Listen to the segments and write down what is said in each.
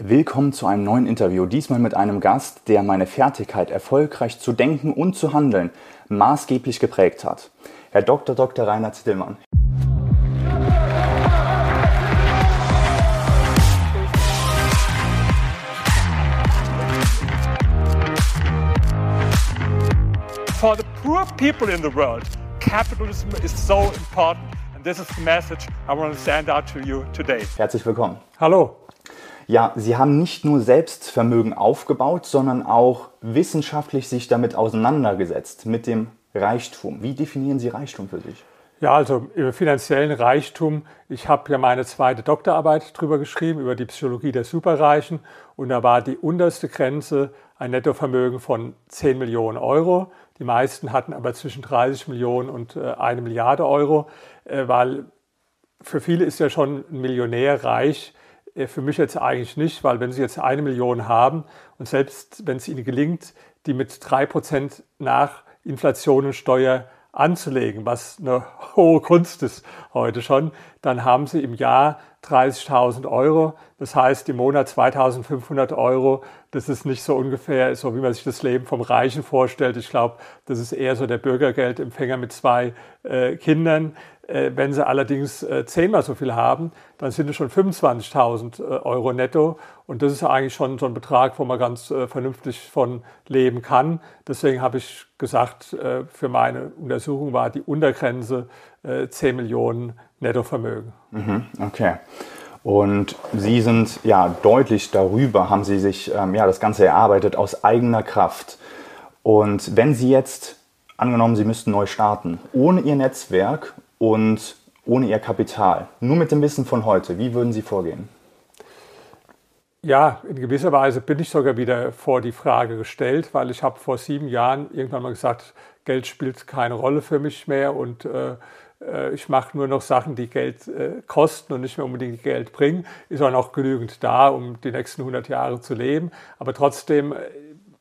Willkommen zu einem neuen Interview, diesmal mit einem Gast, der meine Fertigkeit, erfolgreich zu denken und zu handeln, maßgeblich geprägt hat. Herr Dr. Dr. Rainer Zittelmann. For the poor people in the world, capitalism is so important. And this is the message I want to send out to you today. Herzlich willkommen. Hallo. Ja, Sie haben nicht nur Selbstvermögen aufgebaut, sondern auch wissenschaftlich sich damit auseinandergesetzt, mit dem Reichtum. Wie definieren Sie Reichtum für sich? Ja, also über finanziellen Reichtum. Ich habe ja meine zweite Doktorarbeit darüber geschrieben, über die Psychologie der Superreichen. Und da war die unterste Grenze ein Nettovermögen von 10 Millionen Euro. Die meisten hatten aber zwischen 30 Millionen und äh, eine Milliarde Euro, äh, weil für viele ist ja schon ein Millionär reich, für mich jetzt eigentlich nicht, weil wenn Sie jetzt eine Million haben und selbst wenn es Ihnen gelingt, die mit drei Prozent nach Inflation und Steuer anzulegen, was eine hohe Kunst ist heute schon, dann haben Sie im Jahr 30.000 Euro. Das heißt, im Monat 2.500 Euro. Das ist nicht so ungefähr so, wie man sich das Leben vom Reichen vorstellt. Ich glaube, das ist eher so der Bürgergeldempfänger mit zwei äh, Kindern. Äh, wenn sie allerdings äh, zehnmal so viel haben, dann sind es schon 25.000 äh, Euro netto. Und das ist eigentlich schon so ein Betrag, wo man ganz vernünftig von leben kann. Deswegen habe ich gesagt, für meine Untersuchung war die Untergrenze 10 Millionen Nettovermögen. Mhm, okay. Und Sie sind ja deutlich darüber, haben Sie sich ähm, ja das Ganze erarbeitet aus eigener Kraft. Und wenn Sie jetzt angenommen, Sie müssten neu starten, ohne Ihr Netzwerk und ohne Ihr Kapital, nur mit dem Wissen von heute, wie würden Sie vorgehen? Ja, in gewisser Weise bin ich sogar wieder vor die Frage gestellt, weil ich habe vor sieben Jahren irgendwann mal gesagt, Geld spielt keine Rolle für mich mehr und äh, äh ich mache nur noch Sachen, die Geld äh, kosten und nicht mehr unbedingt Geld bringen. Ist auch noch genügend da, um die nächsten 100 Jahre zu leben. Aber trotzdem äh,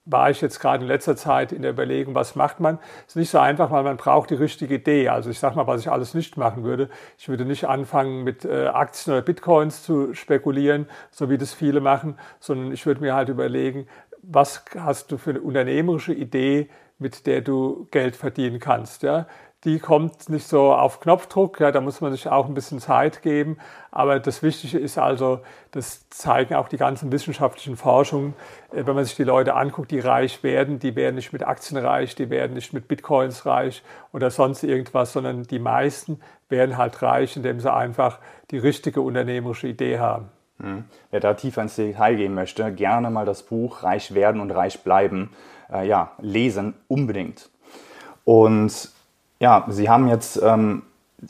war ich jetzt gerade in letzter Zeit in der Überlegung, was macht man? Ist nicht so einfach, weil man braucht die richtige Idee. Also ich sage mal, was ich alles nicht machen würde. Ich würde nicht anfangen, mit äh, Aktien oder Bitcoins zu spekulieren, so wie das viele machen, sondern ich würde mir halt überlegen, was hast du für eine unternehmerische Idee, mit der du Geld verdienen kannst. Ja? Die kommt nicht so auf Knopfdruck, ja, da muss man sich auch ein bisschen Zeit geben. Aber das Wichtige ist also, das zeigen auch die ganzen wissenschaftlichen Forschungen, äh, wenn man sich die Leute anguckt, die reich werden, die werden nicht mit Aktien reich, die werden nicht mit Bitcoins reich oder sonst irgendwas, sondern die meisten werden halt reich, indem sie einfach die richtige unternehmerische Idee haben. Hm. Wer da tiefer ins Detail gehen möchte, gerne mal das Buch Reich werden und reich bleiben, äh, ja, lesen unbedingt. Und ja, Sie haben jetzt ähm,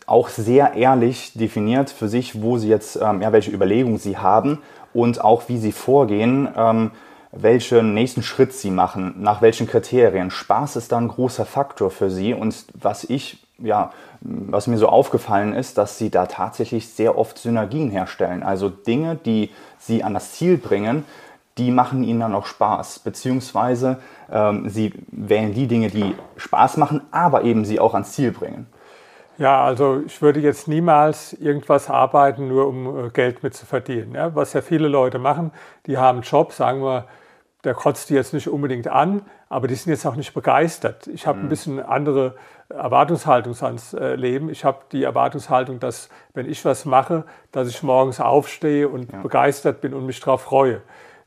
auch sehr ehrlich definiert für sich, wo Sie jetzt, ähm, ja, welche Überlegungen Sie haben und auch wie Sie vorgehen, ähm, welchen nächsten Schritt Sie machen, nach welchen Kriterien. Spaß ist da ein großer Faktor für Sie und was ich, ja, was mir so aufgefallen ist, dass Sie da tatsächlich sehr oft Synergien herstellen. Also Dinge, die Sie an das Ziel bringen, die machen ihnen dann auch Spaß, beziehungsweise ähm, sie wählen die Dinge, die Spaß machen, aber eben sie auch ans Ziel bringen. Ja, also ich würde jetzt niemals irgendwas arbeiten, nur um äh, Geld mit zu verdienen. Ja, was ja viele Leute machen, die haben einen Job, sagen wir, der kotzt die jetzt nicht unbedingt an, aber die sind jetzt auch nicht begeistert. Ich habe mhm. ein bisschen andere Erwartungshaltung ans äh, Leben. Ich habe die Erwartungshaltung, dass wenn ich was mache, dass ich morgens aufstehe und ja. begeistert bin und mich darauf freue.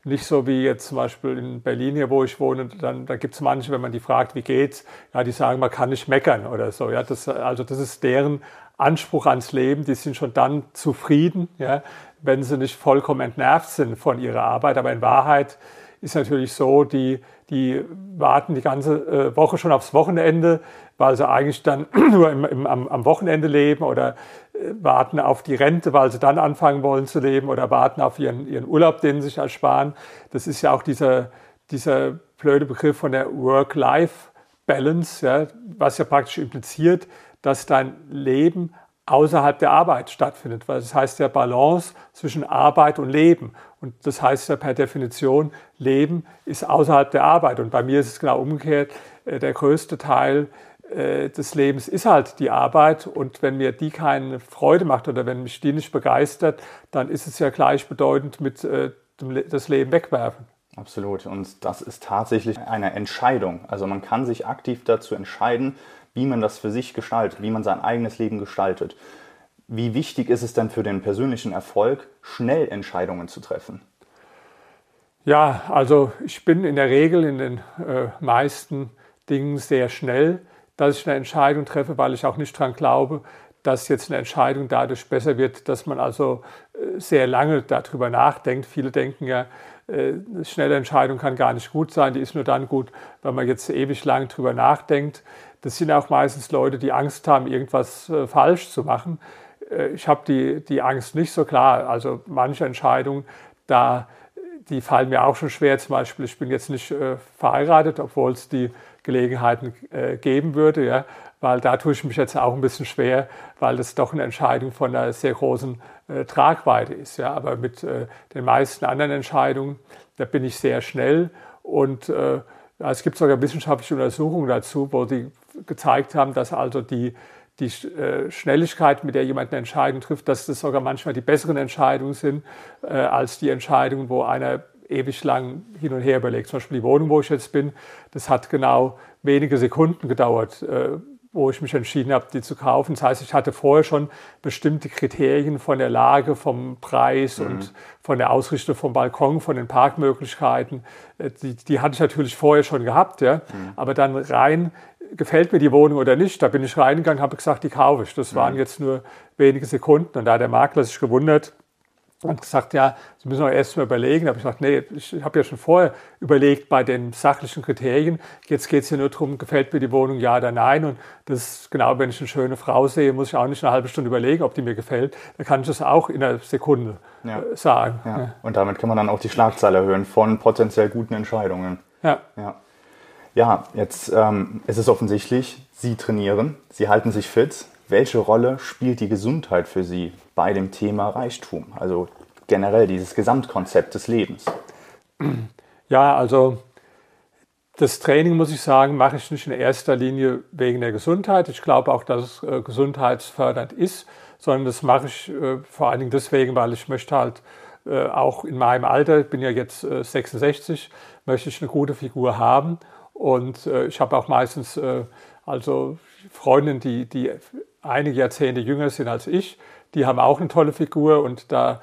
Nicht so wie jetzt zum Beispiel in Berlin hier, wo ich wohne, dann, da gibt es manche, wenn man die fragt, wie geht's, ja, die sagen, man kann nicht meckern oder so. Ja, das, also das ist deren Anspruch ans Leben. Die sind schon dann zufrieden, ja, wenn sie nicht vollkommen entnervt sind von ihrer Arbeit. Aber in Wahrheit ist natürlich so, die, die warten die ganze äh, Woche schon aufs Wochenende, weil sie eigentlich dann nur im, im, am, am, Wochenende leben oder äh, warten auf die Rente, weil sie dann anfangen wollen zu leben oder warten auf ihren, ihren Urlaub, den sie sich ersparen. Das ist ja auch dieser, dieser blöde Begriff von der Work-Life-Balance, ja, was ja praktisch impliziert, dass dein Leben außerhalb der Arbeit stattfindet, weil das heißt ja Balance zwischen Arbeit und Leben. Und das heißt ja per Definition, Leben ist außerhalb der Arbeit. Und bei mir ist es genau umgekehrt. Äh, der größte Teil äh, des Lebens ist halt die Arbeit. Und wenn mir die keine Freude macht oder wenn mich die nicht begeistert, dann ist es ja gleichbedeutend mit, äh, das Leben wegwerfen. Absolut. Und das ist tatsächlich eine Entscheidung. Also man kann sich aktiv dazu entscheiden, wie man das für sich gestaltet, wie man sein eigenes Leben gestaltet. Wie wichtig ist es denn für den persönlichen Erfolg, schnell Entscheidungen zu treffen? Ja, also ich bin in der Regel in den äh, meisten Dingen sehr schnell, dass ich eine Entscheidung treffe, weil ich auch nicht daran glaube, dass jetzt eine Entscheidung dadurch besser wird, dass man also äh, sehr lange darüber nachdenkt. Viele denken ja, äh, eine schnelle Entscheidung kann gar nicht gut sein, die ist nur dann gut, wenn man jetzt ewig lang darüber nachdenkt. Das sind auch meistens Leute, die Angst haben, irgendwas äh, falsch zu machen. Ich habe die, die Angst nicht so klar. Also manche Entscheidungen, da, die fallen mir auch schon schwer. Zum Beispiel, ich bin jetzt nicht verheiratet, obwohl es die Gelegenheiten geben würde. Ja weil da tue ich mich jetzt auch ein bisschen schwer, weil das doch eine Entscheidung von einer sehr großen äh, Tragweite ist. Ja. Aber mit äh, den meisten anderen Entscheidungen, da bin ich sehr schnell und äh, es gibt sogar wissenschaftliche Untersuchungen dazu, wo die gezeigt haben, dass also die, die äh, Schnelligkeit, mit der jemand eine Entscheidung trifft, dass das sogar manchmal die besseren Entscheidungen sind äh, als die Entscheidungen, wo einer ewig lang hin und her überlegt. Zum Beispiel die Wohnung, wo ich jetzt bin, das hat genau wenige Sekunden gedauert, äh, wo ich mich entschieden habe, die zu kaufen. Das heißt, ich hatte vorher schon bestimmte Kriterien von der Lage, vom Preis mhm. und von der Ausrichtung vom Balkon, von den Parkmöglichkeiten. Äh, die, die hatte ich natürlich vorher schon gehabt. Ja. Mhm. Aber dann rein, gefällt mir die Wohnung oder nicht, da bin ich reingegangen, habe gesagt, die kaufe ich. Das mhm. waren jetzt nur wenige Sekunden. Und da hat der Makler sich gewundert, und gesagt, ja, Sie müssen auch erst mal überlegen. Da habe ich gesagt, nee, ich habe ja schon vorher überlegt bei den sachlichen Kriterien. Jetzt geht es hier nur darum, gefällt mir die Wohnung, ja oder nein. Und das ist genau, wenn ich eine schöne Frau sehe, muss ich auch nicht eine halbe Stunde überlegen, ob die mir gefällt. Dann kann ich das auch in einer Sekunde ja. Äh, sagen. Ja. Ja. Und damit kann man dann auch die Schlagzahl erhöhen von potenziell guten Entscheidungen. Ja. Ja, ja jetzt ähm, es ist offensichtlich, Sie trainieren, Sie halten sich fit. Welche Rolle spielt die Gesundheit für Sie bei dem Thema Reichtum? Also generell dieses Gesamtkonzept des Lebens. Ja, also das Training, muss ich sagen, mache ich nicht in erster Linie wegen der Gesundheit. Ich glaube auch, dass es äh, gesundheitsfördernd ist, sondern das mache ich äh, vor allen Dingen deswegen, weil ich möchte halt äh, auch in meinem Alter, ich bin ja jetzt 66, möchte ich eine gute Figur haben. Und ich habe auch meistens also Freundinnen, die, die einige Jahrzehnte jünger sind als ich, die haben auch eine tolle Figur und da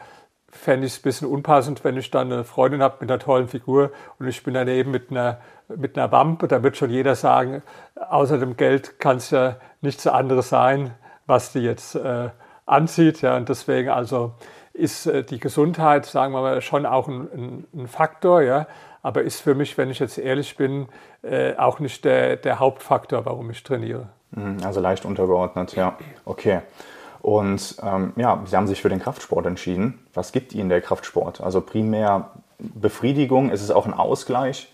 fände ich es ein bisschen unpassend, wenn ich dann eine Freundin habe mit einer tollen Figur und ich bin daneben mit einer, mit einer Wampe. Da wird schon jeder sagen, außer dem Geld kann es ja nichts anderes sein, was die jetzt äh, anzieht. Ja, und deswegen also ist äh, die Gesundheit, sagen wir mal, schon auch ein, ein, ein, Faktor, ja, aber ist für mich, wenn ich jetzt ehrlich bin, äh, auch nicht der, der Hauptfaktor, warum ich trainiere. Mhm, also leicht untergeordnet, ja. Okay. Und ähm, ja, Sie haben sich für den Kraftsport entschieden. Was gibt Ihnen der Kraftsport? Also primär Befriedigung, ist es auch ein Ausgleich?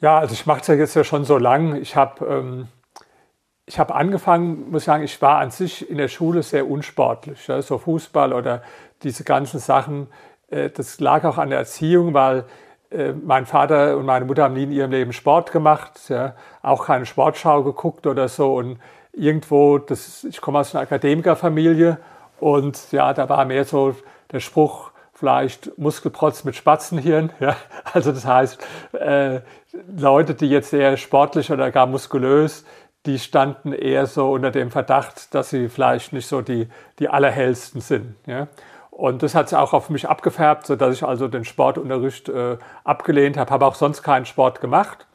Ja, also ich mache es ja jetzt ja schon so lang. Ich habe ähm, hab angefangen, muss ich sagen, ich war an sich in der Schule sehr unsportlich. Ja, so Fußball oder diese ganzen Sachen. Äh, das lag auch an der Erziehung, weil mein Vater und meine Mutter haben nie in ihrem Leben Sport gemacht, ja, auch keine Sportschau geguckt oder so. Und irgendwo, das, ich komme aus einer Akademikerfamilie und ja, da war mehr so der Spruch, vielleicht Muskelprotz mit Spatzenhirn. Ja? Also das heißt, äh, Leute, die jetzt sehr sportlich oder gar muskulös, die standen eher so unter dem Verdacht, dass sie vielleicht nicht so die, die allerhellsten sind. Ja? Und das hat es auch auf mich abgefärbt, sodass ich also den Sportunterricht äh, abgelehnt habe, habe auch sonst keinen Sport gemacht.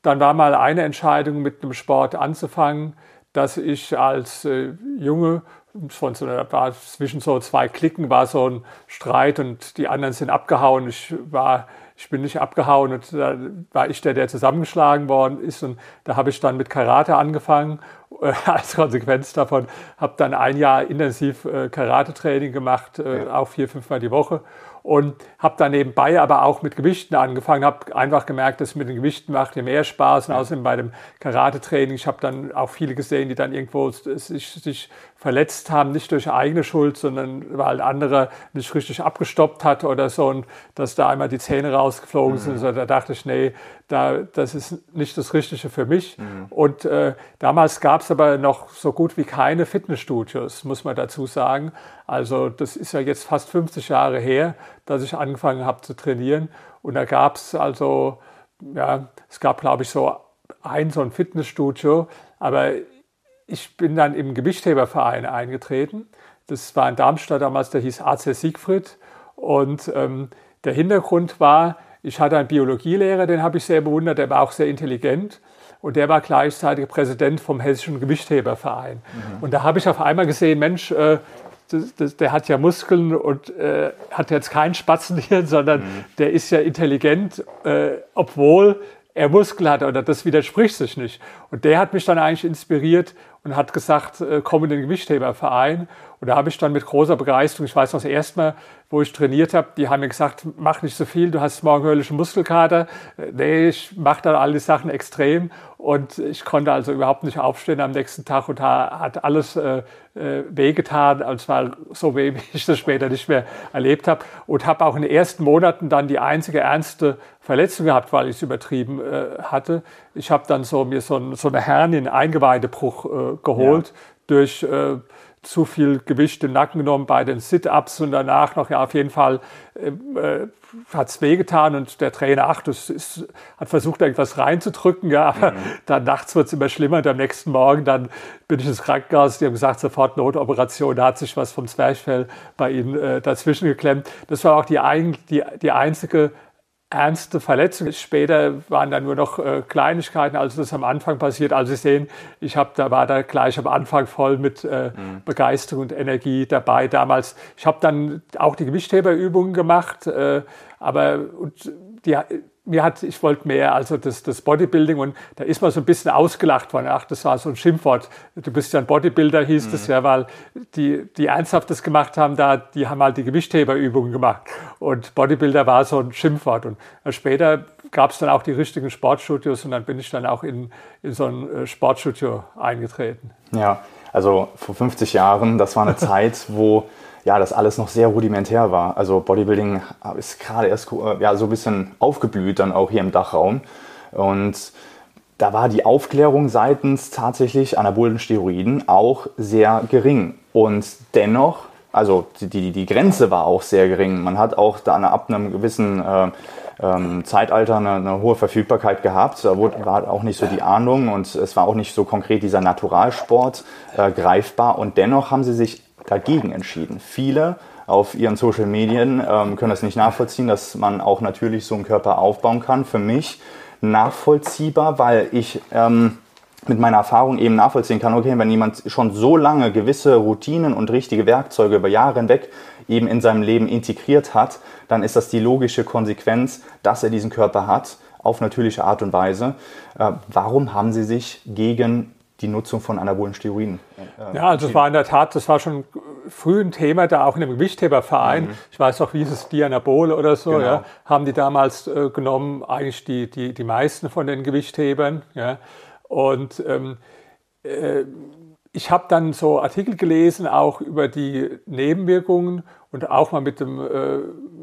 Dann war mal eine Entscheidung, mit einem Sport anzufangen, dass ich als äh, Junge, von so, war zwischen so zwei Klicken war so ein Streit und die anderen sind abgehauen. Ich war ich bin nicht abgehauen und da war ich der, der zusammengeschlagen worden ist. Und da habe ich dann mit Karate angefangen. Äh, als Konsequenz davon habe dann ein Jahr intensiv äh, Karate-Training gemacht, äh, ja. auch vier, fünfmal die Woche. Und habe dann nebenbei aber auch mit Gewichten angefangen, habe einfach gemerkt, dass es mit den Gewichten macht mir mehr Spaß. Und außerdem bei dem Karate-Training, ich habe dann auch viele gesehen, die dann irgendwo sich, sich verletzt haben, nicht durch eigene Schuld, sondern weil andere nicht richtig abgestoppt hat oder so und dass da einmal die Zähne rausgeflogen mhm. sind. So, da dachte ich, nee, da, das ist nicht das Richtige für mich. Mhm. Und äh, damals gab es aber noch so gut wie keine Fitnessstudios, muss man dazu sagen. Also das ist ja jetzt fast 50 Jahre her, dass ich angefangen habe zu trainieren. Und da gab es also, ja, es gab glaube ich so ein so ein Fitnessstudio, aber ich bin dann im Gewichtheberverein eingetreten. Das war in Darmstadt damals, der hieß AC Siegfried. Und ähm, der Hintergrund war, ich hatte einen Biologielehrer, den habe ich sehr bewundert, der war auch sehr intelligent. Und der war gleichzeitig Präsident vom Hessischen Gewichtheberverein. Mhm. Und da habe ich auf einmal gesehen, Mensch, äh, das, das, der hat ja Muskeln und äh, hat jetzt kein Spatzenhirn, sondern mhm. der ist ja intelligent, äh, obwohl er Muskel hat oder das widerspricht sich nicht. Und der hat mich dann eigentlich inspiriert und hat gesagt, äh, komm in den Gewichtheberverein. Und da habe ich dann mit großer Begeisterung, ich weiß noch das erste Mal, wo ich trainiert habe, die haben mir gesagt, mach nicht so viel, du hast morgen höllische Muskelkater. Äh, nee, ich mache dann all die Sachen extrem. Und ich konnte also überhaupt nicht aufstehen am nächsten Tag und hat alles äh, äh, wehgetan. Also es war so weh, wie ich das später nicht mehr erlebt habe. Und habe auch in den ersten Monaten dann die einzige ernste Verletzung gehabt, weil ich es übertrieben äh, hatte. Ich habe dann so mir so, so eine Hernie, Eingeweidebruch äh, geholt ja. durch äh, zu viel Gewicht im Nacken genommen bei den Sit-Ups und danach noch, ja, auf jeden Fall äh, äh hat es wehgetan und der Trainer, ach, das ist, hat versucht, irgendwas reinzudrücken, ja, aber mhm. dann nachts wird es immer schlimmer und am nächsten Morgen dann bin ich ins Krankenhaus, die haben gesagt, sofort Notoperation, da hat sich was vom Zwerchfell bei ihnen äh, dazwischen geklemmt. Das war auch die, die, die einzige ernste Verletzungen. Später waren da nur noch äh, Kleinigkeiten, als das am Anfang passiert. Also Sie sehen, ich habe da war da gleich am Anfang voll mit äh, mhm. Begeisterung und Energie dabei. Damals, ich habe dann auch die Gewichtheberübungen gemacht, äh, aber und die mir hat, ich wollte mehr, also das, das Bodybuilding und da ist man so ein bisschen ausgelacht worden. Ach, das war so ein Schimpfwort. Du bist ja ein Bodybuilder, hieß mhm. das ja, weil die, die ernsthaft das gemacht haben, da, die haben halt die Gewichtheberübungen gemacht. Und Bodybuilder war so ein Schimpfwort. Und später gab es dann auch die richtigen Sportstudios und dann bin ich dann auch in, in so ein äh, Sportstudio eingetreten. Ja, also vor 50 Jahren, das war eine Zeit, wo ja, das alles noch sehr rudimentär war. Also Bodybuilding ist gerade erst äh, ja, so ein bisschen aufgeblüht dann auch hier im Dachraum. Und da war die Aufklärung seitens tatsächlich anabolen Steroiden auch sehr gering. Und dennoch, also die, die Grenze war auch sehr gering. Man hat auch da ab einem gewissen äh, ähm, Zeitalter eine, eine, hohe Verfügbarkeit gehabt. Da wurde, war auch nicht so die Ahnung und es war auch nicht so konkret dieser Naturalsport äh, greifbar. Und dennoch haben sie sich dagegen entschieden. Viele auf ihren Social Medien ähm, können das nicht nachvollziehen, dass man auch natürlich so einen Körper aufbauen kann. Für mich nachvollziehbar, weil ich ähm, mit meiner Erfahrung eben nachvollziehen kann, okay, wenn jemand schon so lange gewisse Routinen und richtige Werkzeuge über Jahre hinweg eben in seinem Leben integriert hat, dann ist das die logische Konsequenz, dass er diesen Körper hat, auf natürliche Art und Weise. Äh, warum haben Sie sich gegen die Nutzung von anabolen Steroiden. Äh, ja, also es war in der Tat, das war schon früh ein Thema, da auch in dem Gewichtheberverein, mhm. ich weiß auch, wie ist es, Dianabol oder so, genau. ja, haben die damals äh, genommen, eigentlich die, die, die meisten von den Gewichthebern. Ja. Und ähm, äh, ich habe dann so Artikel gelesen, auch über die Nebenwirkungen und auch mal mit dem, äh,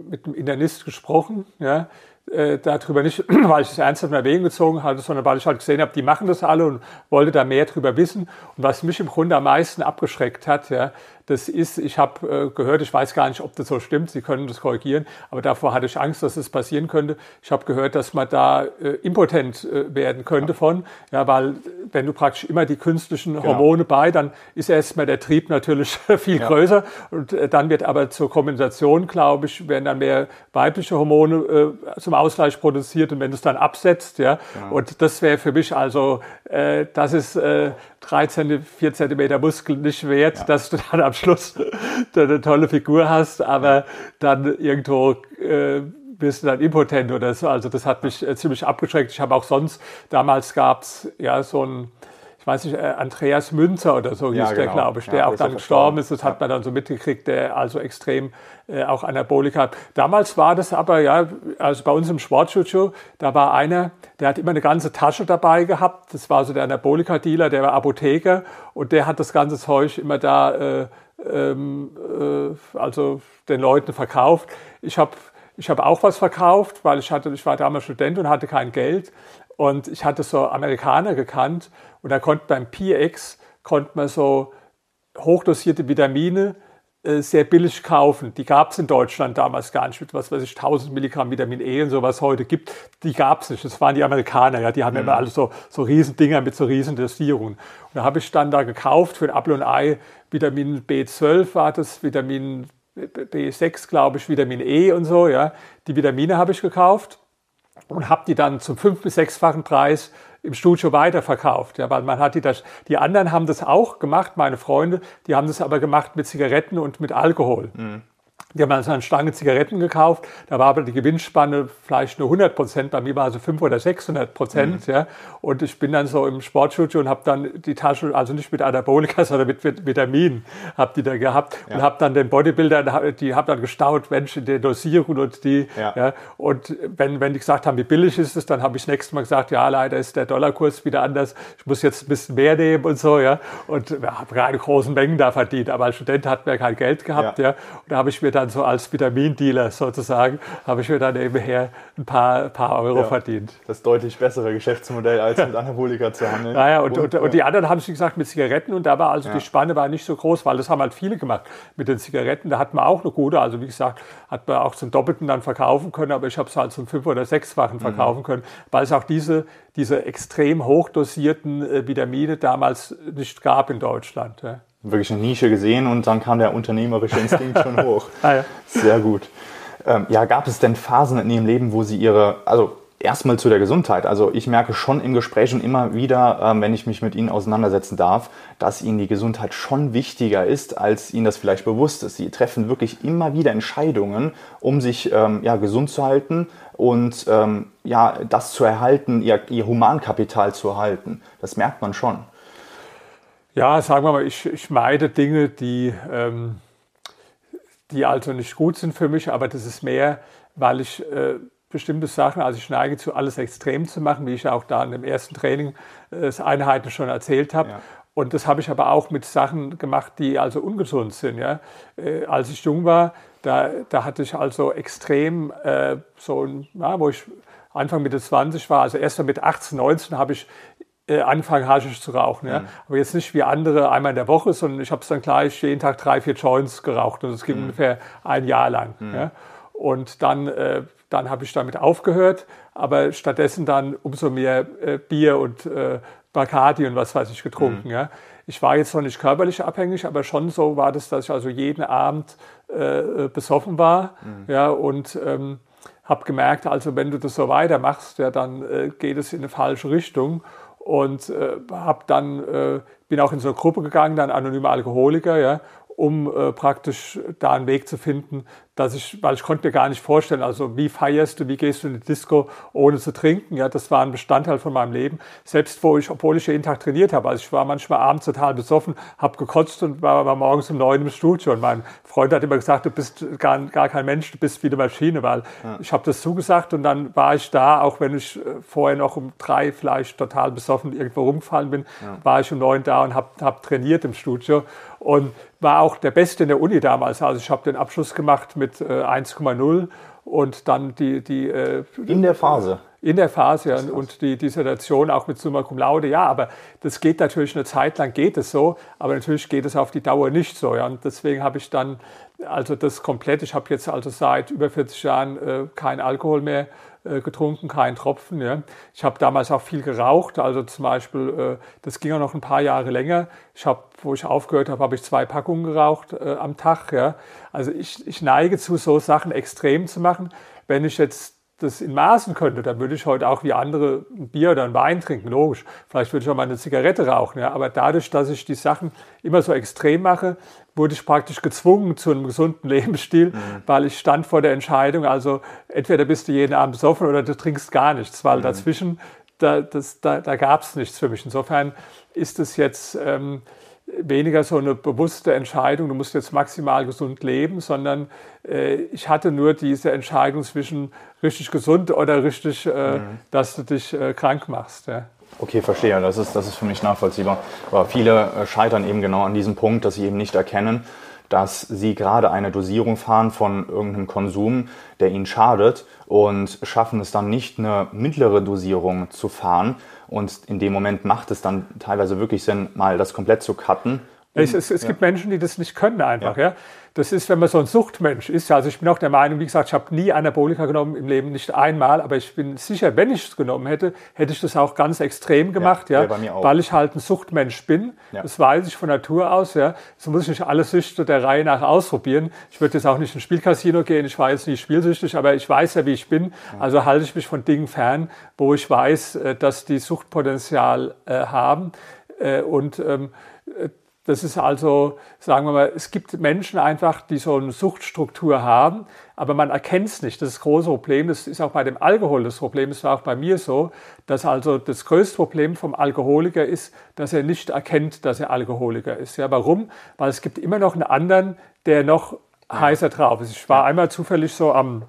mit dem Internist gesprochen. Ja äh, darüber nicht, weil ich es ernsthaft in Erwägung gezogen hatte, sondern weil ich halt gesehen habe, die machen das alle und wollte da mehr drüber wissen. Und was mich im Grunde am meisten abgeschreckt hat, ja, das ist, ich habe äh, gehört, ich weiß gar nicht, ob das so stimmt, Sie können das korrigieren, aber davor hatte ich Angst, dass es passieren könnte. Ich habe gehört, dass man da äh, impotent äh, werden könnte ja. von, ja, weil wenn du praktisch immer die künstlichen genau. Hormone bei, dann ist erstmal der Trieb natürlich viel ja. größer und äh, dann wird aber zur Kompensation, glaube ich, werden dann mehr weibliche Hormone äh, zum Ausgleich produziert und wenn du es dann absetzt, ja, genau. und das wäre für mich also, äh, das ist drei vier Zentimeter Muskel nicht wert, ja. dass du dann am Schluss eine tolle Figur hast, aber dann irgendwo äh, bist du dann impotent oder so. Also das hat mich äh, ziemlich abgeschreckt. Ich habe auch sonst, damals gab es ja so ein, ich weiß nicht, äh, Andreas Münzer oder so hieß ja, genau. der, glaube ich, der ja, auch dann gestorben ist. Das hat man dann so mitgekriegt, der also extrem äh, auch Anabolik hat. Damals war das aber, ja, also bei uns im Sportstudio, da war einer, der hat immer eine ganze Tasche dabei gehabt. Das war so der Anabolika-Dealer, der war Apotheker und der hat das ganze Zeug immer da, äh, ähm, äh, also den Leuten verkauft. Ich habe ich hab auch was verkauft, weil ich hatte, ich war damals Student und hatte kein Geld. Und ich hatte so Amerikaner gekannt und da konnte beim PX konnte man so hochdosierte Vitamine äh, sehr billig kaufen. Die gab es in Deutschland damals gar nicht mit was weiß ich 1000 Milligramm Vitamin E und so was heute gibt. Die gab es nicht. Das waren die Amerikaner. Ja, die haben mhm. immer alle so so Riesendinger mit so riesen Dosierungen. Und da habe ich dann da gekauft für ein Apfel und Ei Vitamin B12 war das, Vitamin B6 glaube ich, Vitamin E und so. Ja, die Vitamine habe ich gekauft und habe die dann zum fünf- bis sechsfachen Preis im Studio weiterverkauft. Ja, weil man hat die, das, die anderen haben das auch gemacht, meine Freunde, die haben das aber gemacht mit Zigaretten und mit Alkohol. Mhm. Die haben also eine Stange Zigaretten gekauft, da war aber die Gewinnspanne vielleicht nur 100 Prozent, bei mir war also 500 oder 600 Prozent. Mhm. Ja. Und ich bin dann so im Sportstudio und habe dann die Tasche, also nicht mit Anabolika, sondern mit Vitaminen, habe die da gehabt ja. und habe dann den Bodybuilder, die haben dann gestaunt, Mensch, in der Dosierung und die. Ja. ja. Und wenn, wenn die gesagt haben, wie billig ist es, dann habe ich das nächste Mal gesagt, ja, leider ist der Dollarkurs wieder anders, ich muss jetzt ein bisschen mehr nehmen und so. ja. Und ja, habe keine großen Mengen da verdient, aber als Student hat man kein Geld gehabt. Ja. ja. Und da habe ich mir dann dann so als Vitamindealer sozusagen, habe ich mir dann nebenher ein paar, paar Euro ja, verdient. Das deutlich bessere Geschäftsmodell, als mit Anabolika zu handeln. Naja, und, und, und, und die anderen haben, wie gesagt, mit Zigaretten und da war also ja. die Spanne war nicht so groß, weil das haben halt viele gemacht mit den Zigaretten. Da hat man auch eine gute, also wie gesagt, hat man auch zum Doppelten dann verkaufen können, aber ich habe es halt zum fünf- oder sechsfachen verkaufen mhm. können, weil es auch diese, diese extrem hochdosierten äh, Vitamine damals nicht gab in Deutschland. Ja wirklich eine Nische gesehen und dann kam der unternehmerische Instinkt schon hoch. ah, ja. Sehr gut. Ähm, ja, gab es denn Phasen in Ihrem Leben, wo Sie Ihre, also erstmal zu der Gesundheit. Also ich merke schon in Gesprächen immer wieder, ähm, wenn ich mich mit Ihnen auseinandersetzen darf, dass Ihnen die Gesundheit schon wichtiger ist, als Ihnen das vielleicht bewusst ist. Sie treffen wirklich immer wieder Entscheidungen, um sich ähm, ja, gesund zu halten und ähm, ja, das zu erhalten, ihr, ihr Humankapital zu erhalten. Das merkt man schon. Ja, sagen wir mal, ich, ich meide Dinge, die, ähm, die also nicht gut sind für mich, aber das ist mehr, weil ich äh, bestimmte Sachen, also ich neige zu alles extrem zu machen, wie ich auch da in dem ersten Training äh, das Einheiten schon erzählt habe. Ja. Und das habe ich aber auch mit Sachen gemacht, die also ungesund sind. Ja? Äh, als ich jung war, da, da hatte ich also extrem äh, so, ja, wo ich Anfang Mitte 20 war, also erst mit 18, 19 habe ich äh, anfangen, Haschisch zu rauchen. Ja? Mhm. Aber jetzt nicht wie andere einmal in der Woche, sondern ich habe es dann gleich jeden Tag drei, vier Joints geraucht. Und das ging mhm. ungefähr ein Jahr lang. Mhm. Ja? Und dann, äh, dann habe ich damit aufgehört, aber stattdessen dann umso mehr äh, Bier und äh, Bacardi und was weiß ich getrunken. Mhm. Ja? Ich war jetzt noch nicht körperlich abhängig, aber schon so war das, dass ich also jeden Abend äh, äh besoffen war. Mhm. Ja, und ähm, habe gemerkt, also wenn du das so weitermachst, ja, dann äh, geht es in eine falsche Richtung und äh, hab dann äh, bin auch in so eine Gruppe gegangen, dann anonyme Alkoholiker, ja, um äh, praktisch da einen Weg zu finden, dass ich, weil ich konnte mir gar nicht vorstellen, also wie feierst du, wie gehst du in die Disco ohne zu trinken, ja, das war ein Bestandteil von meinem Leben. Selbst wo ich, obwohl ich jeden Tag trainiert habe, also ich war manchmal abends total besoffen, habe gekotzt und war, war morgens um neun im Studio und mein Freund hat immer gesagt, du bist gar, gar kein Mensch, du bist wie eine Maschine, weil ja. ich habe das zugesagt und dann war ich da, auch wenn ich äh, vorher noch um drei vielleicht total besoffen irgendwo rumgefallen bin, ja. war ich um neun da und habe hab trainiert im Studio und war auch der Beste in der Uni damals. Also ich habe den Abschluss gemacht mit äh, 1,0 und dann die, die äh, in der Phase. In der Phase ja, und die Dissertation auch mit Summa Cum Laude. Ja, aber das geht natürlich eine Zeit lang geht es so, aber natürlich geht es auf die Dauer nicht so. Ja. Und deswegen habe ich dann also das komplett. Ich habe jetzt also seit über 40 Jahren äh, kein Alkohol mehr äh, getrunken, keinen Tropfen. Ja. Ich habe damals auch viel geraucht, also zum Beispiel, äh, das ging auch noch ein paar Jahre länger. Ich habe, wo ich aufgehört habe, habe ich zwei Packungen geraucht äh, am Tag. Ja. Also ich, ich neige zu so Sachen extrem zu machen. Wenn ich jetzt das in Maßen könnte, dann würde ich heute auch wie andere ein Bier oder ein Wein trinken, logisch. Vielleicht würde ich auch mal eine Zigarette rauchen. Ja. Aber dadurch, dass ich die Sachen immer so extrem mache, wurde ich praktisch gezwungen zu einem gesunden Lebensstil, mhm. weil ich stand vor der Entscheidung, also entweder bist du jeden Abend besoffen oder du trinkst gar nichts, weil mhm. dazwischen da, da, da gab es nichts für mich. Insofern ist es jetzt ähm, weniger so eine bewusste Entscheidung, du musst jetzt maximal gesund leben, sondern äh, ich hatte nur diese Entscheidung zwischen richtig gesund oder richtig, äh, mhm. dass du dich äh, krank machst. Ja. Okay, verstehe. Das ist, das ist für mich nachvollziehbar. Aber viele äh, scheitern eben genau an diesem Punkt, dass sie eben nicht erkennen, dass sie gerade eine Dosierung fahren von irgendeinem Konsum, der ihnen schadet und schaffen es dann nicht, eine mittlere Dosierung zu fahren. Und in dem Moment macht es dann teilweise wirklich Sinn, mal das komplett zu cutten. Es, es, es ja. gibt Menschen, die das nicht können einfach. Ja. ja. Das ist, wenn man so ein Suchtmensch ist. Also ich bin auch der Meinung, wie gesagt, ich habe nie Anabolika genommen im Leben, nicht einmal, aber ich bin sicher, wenn ich es genommen hätte, hätte ich das auch ganz extrem gemacht, ja, ja weil ich halt ein Suchtmensch bin. Das weiß ich von Natur aus, ja. So muss ich nicht alle Süchte der Reihe nach ausprobieren. Ich würde jetzt auch nicht ins Spielcasino gehen, ich war jetzt nicht spielsüchtig, aber ich weiß ja, wie ich bin. Also halte ich mich von Dingen fern, wo ich weiß, äh, dass die Suchtpotenzial äh, haben. Äh, und ähm, das ist also, sagen wir mal, es gibt Menschen einfach, die so eine Suchtstruktur haben, aber man erkennt es nicht. Das ist das große Problem. Das ist auch bei dem Alkohol das Problem. Das war auch bei mir so, dass also das größte Problem vom Alkoholiker ist, dass er nicht erkennt, dass er Alkoholiker ist. Ja, warum? Weil es gibt immer noch einen anderen, der noch heißer drauf ist. Ich war einmal zufällig so am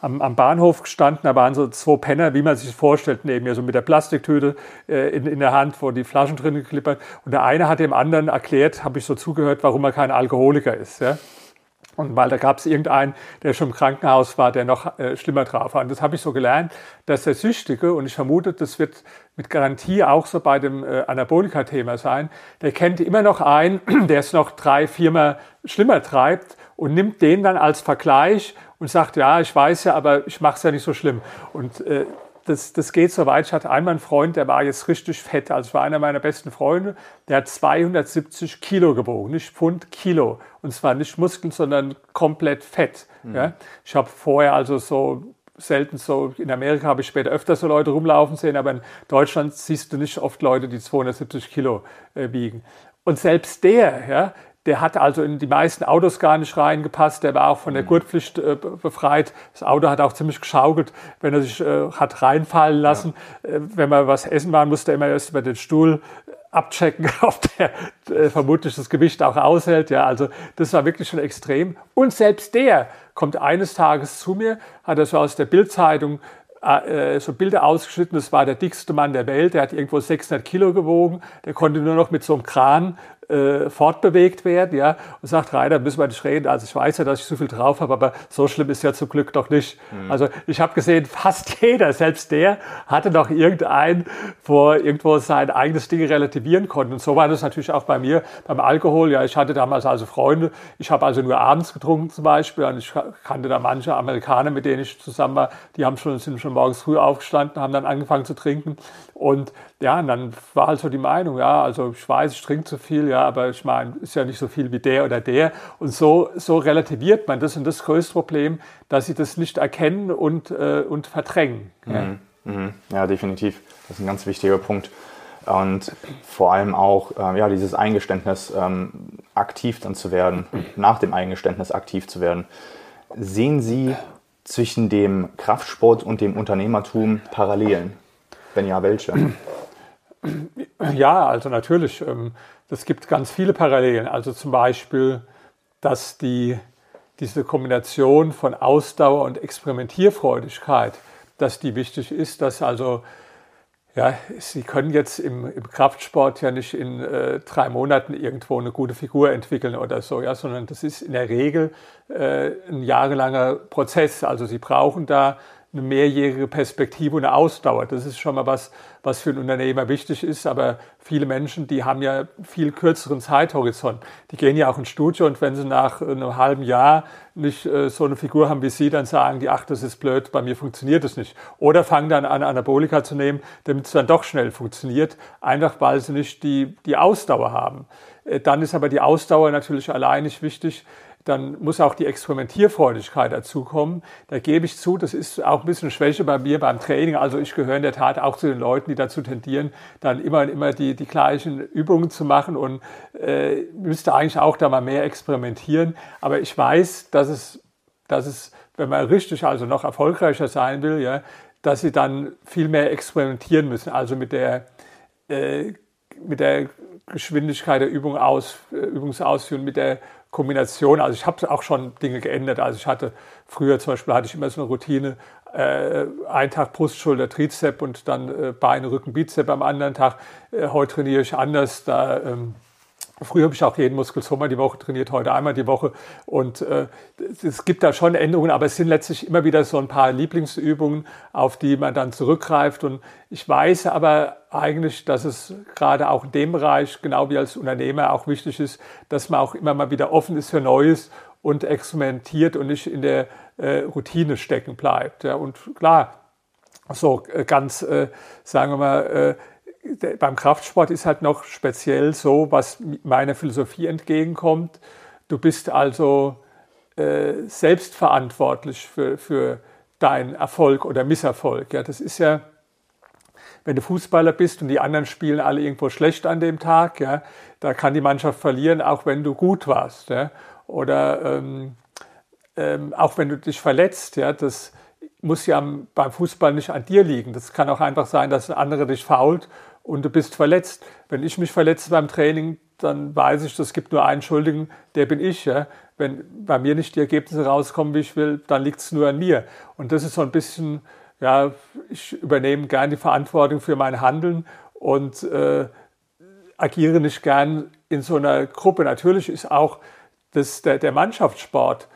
am, am, Bahnhof gestanden, da waren so zwei Penner, wie man sich vorstellt, neben mir, so mit der Plastiktüte äh, in, in, der Hand, wo die Flaschen drin geklippert. Und der eine hat dem anderen erklärt, habe ich so zugehört, warum er kein Alkoholiker ist. Ja? Und weil da gab es irgendeinen, der schon im Krankenhaus war, der noch äh, schlimmer drauf war. Und das habe ich so gelernt, dass der Süchtige, und ich vermute, das wird mit Garantie auch so bei dem äh, Anabolika-Thema sein, der kennt immer noch einen, der es noch drei, viermal schlimmer treibt und nimmt den dann als Vergleich und sagt, ja, ich weiß ja, aber ich mache es ja nicht so schlimm. Und äh, das, das geht so weit. Ich hatte einmal einen Freund, der war jetzt richtig fett. Also war einer meiner besten Freunde. Der hat 270 Kilo gewogen, nicht Pfund, Kilo. Und zwar nicht Muskeln, sondern komplett Fett. Mhm. Ja? Ich habe vorher also so selten so, in Amerika habe ich später öfter so Leute rumlaufen sehen, aber in Deutschland siehst du nicht oft Leute, die 270 Kilo äh, wiegen. Und selbst der, ja, der hat also in die meisten Autos gar nicht reingepasst. Der war auch von der mhm. Gurtpflicht äh, befreit. Das Auto hat auch ziemlich geschaukelt, wenn er sich äh, hat reinfallen lassen. Ja. Äh, wenn man was essen war, musste er immer erst über den Stuhl abchecken, ob der äh, vermutlich das Gewicht auch aushält. Ja, also das war wirklich schon extrem. Und selbst der kommt eines Tages zu mir, hat er so aus der Bildzeitung äh, so Bilder ausgeschnitten, das war der dickste Mann der Welt, der hat irgendwo 600 Kilo gewogen, der konnte nur noch mit so einem Kran äh, fortbewegt werden, ja, und sagt, Rainer, müssen wir nicht reden, also ich weiß ja, dass ich so viel drauf habe, aber so schlimm ist ja zum Glück doch nicht. Mhm. Also ich habe gesehen, fast jeder, selbst der, hatte noch irgendeinen, wo irgendwo sein eigenes Ding relativieren konnte. Und so war das natürlich auch bei mir beim Alkohol. Ja, ich hatte damals also Freunde, ich habe also nur abends getrunken zum Beispiel, und ich kannte da manche Amerikaner, mit denen ich zusammen war, die haben schon, sind schon morgens früh aufgestanden, haben dann angefangen zu trinken. Und ja, und dann war halt so die Meinung, ja, also ich weiß, ich trinke zu viel, ja, aber ich meine, ist ja nicht so viel wie der oder der. Und so, so relativiert man das und das größte Problem, dass sie das nicht erkennen und, äh, und verdrängen. Ja. Mhm. Mhm. ja, definitiv. Das ist ein ganz wichtiger Punkt. Und vor allem auch äh, ja, dieses Eingeständnis, ähm, aktiv dann zu werden, nach dem Eingeständnis aktiv zu werden. Sehen Sie zwischen dem Kraftsport und dem Unternehmertum Parallelen? Wenn ja, welche? Ja, also natürlich. Ähm, es gibt ganz viele Parallelen. Also zum Beispiel, dass die, diese Kombination von Ausdauer und Experimentierfreudigkeit, dass die wichtig ist, dass also ja, Sie können jetzt im, im Kraftsport ja nicht in äh, drei Monaten irgendwo eine gute Figur entwickeln oder so, ja, sondern das ist in der Regel äh, ein jahrelanger Prozess. Also Sie brauchen da eine mehrjährige Perspektive und eine Ausdauer. Das ist schon mal was, was für einen Unternehmer wichtig ist. Aber viele Menschen, die haben ja viel kürzeren Zeithorizont. Die gehen ja auch ins Studio und wenn sie nach einem halben Jahr nicht äh, so eine Figur haben wie Sie, dann sagen die, ach, das ist blöd, bei mir funktioniert das nicht. Oder fangen dann an, Anabolika zu nehmen, damit es dann doch schnell funktioniert, einfach weil sie nicht die, die Ausdauer haben. Äh, dann ist aber die Ausdauer natürlich allein nicht wichtig dann muss auch die Experimentierfreudigkeit dazukommen. Da gebe ich zu, das ist auch ein bisschen Schwäche bei mir beim Training. Also ich gehöre in der Tat auch zu den Leuten, die dazu tendieren, dann immer und immer die, die gleichen Übungen zu machen und äh, müsste eigentlich auch da mal mehr experimentieren. Aber ich weiß, dass es dass es, wenn man richtig also noch erfolgreicher sein will, ja, dass sie dann viel mehr experimentieren müssen, also mit der, äh, mit der Geschwindigkeit der Übung aus, äh, Übungsausführung, mit der Kombination. Also ich habe auch schon Dinge geändert. Also ich hatte früher zum Beispiel hatte ich immer so eine Routine, äh, ein Tag Brust, Schulter, Trizep und dann äh, Beine, Rücken, Bizep am anderen Tag. Äh, heute trainiere ich anders. Da ähm, Früher habe ich auch jeden Muskel zweimal die Woche trainiert, heute einmal die Woche. Und äh, es gibt da schon Änderungen, aber es sind letztlich immer wieder so ein paar Lieblingsübungen, auf die man dann zurückgreift. Und ich weiß aber eigentlich, dass es gerade auch in dem Bereich, genau wie als Unternehmer, auch wichtig ist, dass man auch immer mal wieder offen ist für Neues und experimentiert und nicht in der äh, Routine stecken bleibt. Ja, und klar, so äh, ganz, äh, sagen wir mal, äh, beim Kraftsport ist halt noch speziell so, was meiner Philosophie entgegenkommt. Du bist also äh, selbstverantwortlich für, für deinen Erfolg oder Misserfolg. Ja, das ist ja, wenn du Fußballer bist und die anderen spielen alle irgendwo schlecht an dem Tag, ja, da kann die Mannschaft verlieren, auch wenn du gut warst. Ja. Oder ähm, ähm, auch wenn du dich verletzt, ja, das muss ja beim Fußball nicht an dir liegen. Das kann auch einfach sein, dass ein anderer dich fault und du bist verletzt. Wenn ich mich verletze beim Training, dann weiß ich, es gibt nur einen Schuldigen, der bin ich. Ja. Wenn bei mir nicht die Ergebnisse rauskommen, wie ich will, dann liegt es nur an mir. Und das ist so ein bisschen, ja, ich übernehme gern die Verantwortung für mein Handeln und äh, agiere nicht gern in so einer Gruppe. Natürlich ist auch das, der, der Mannschaftssport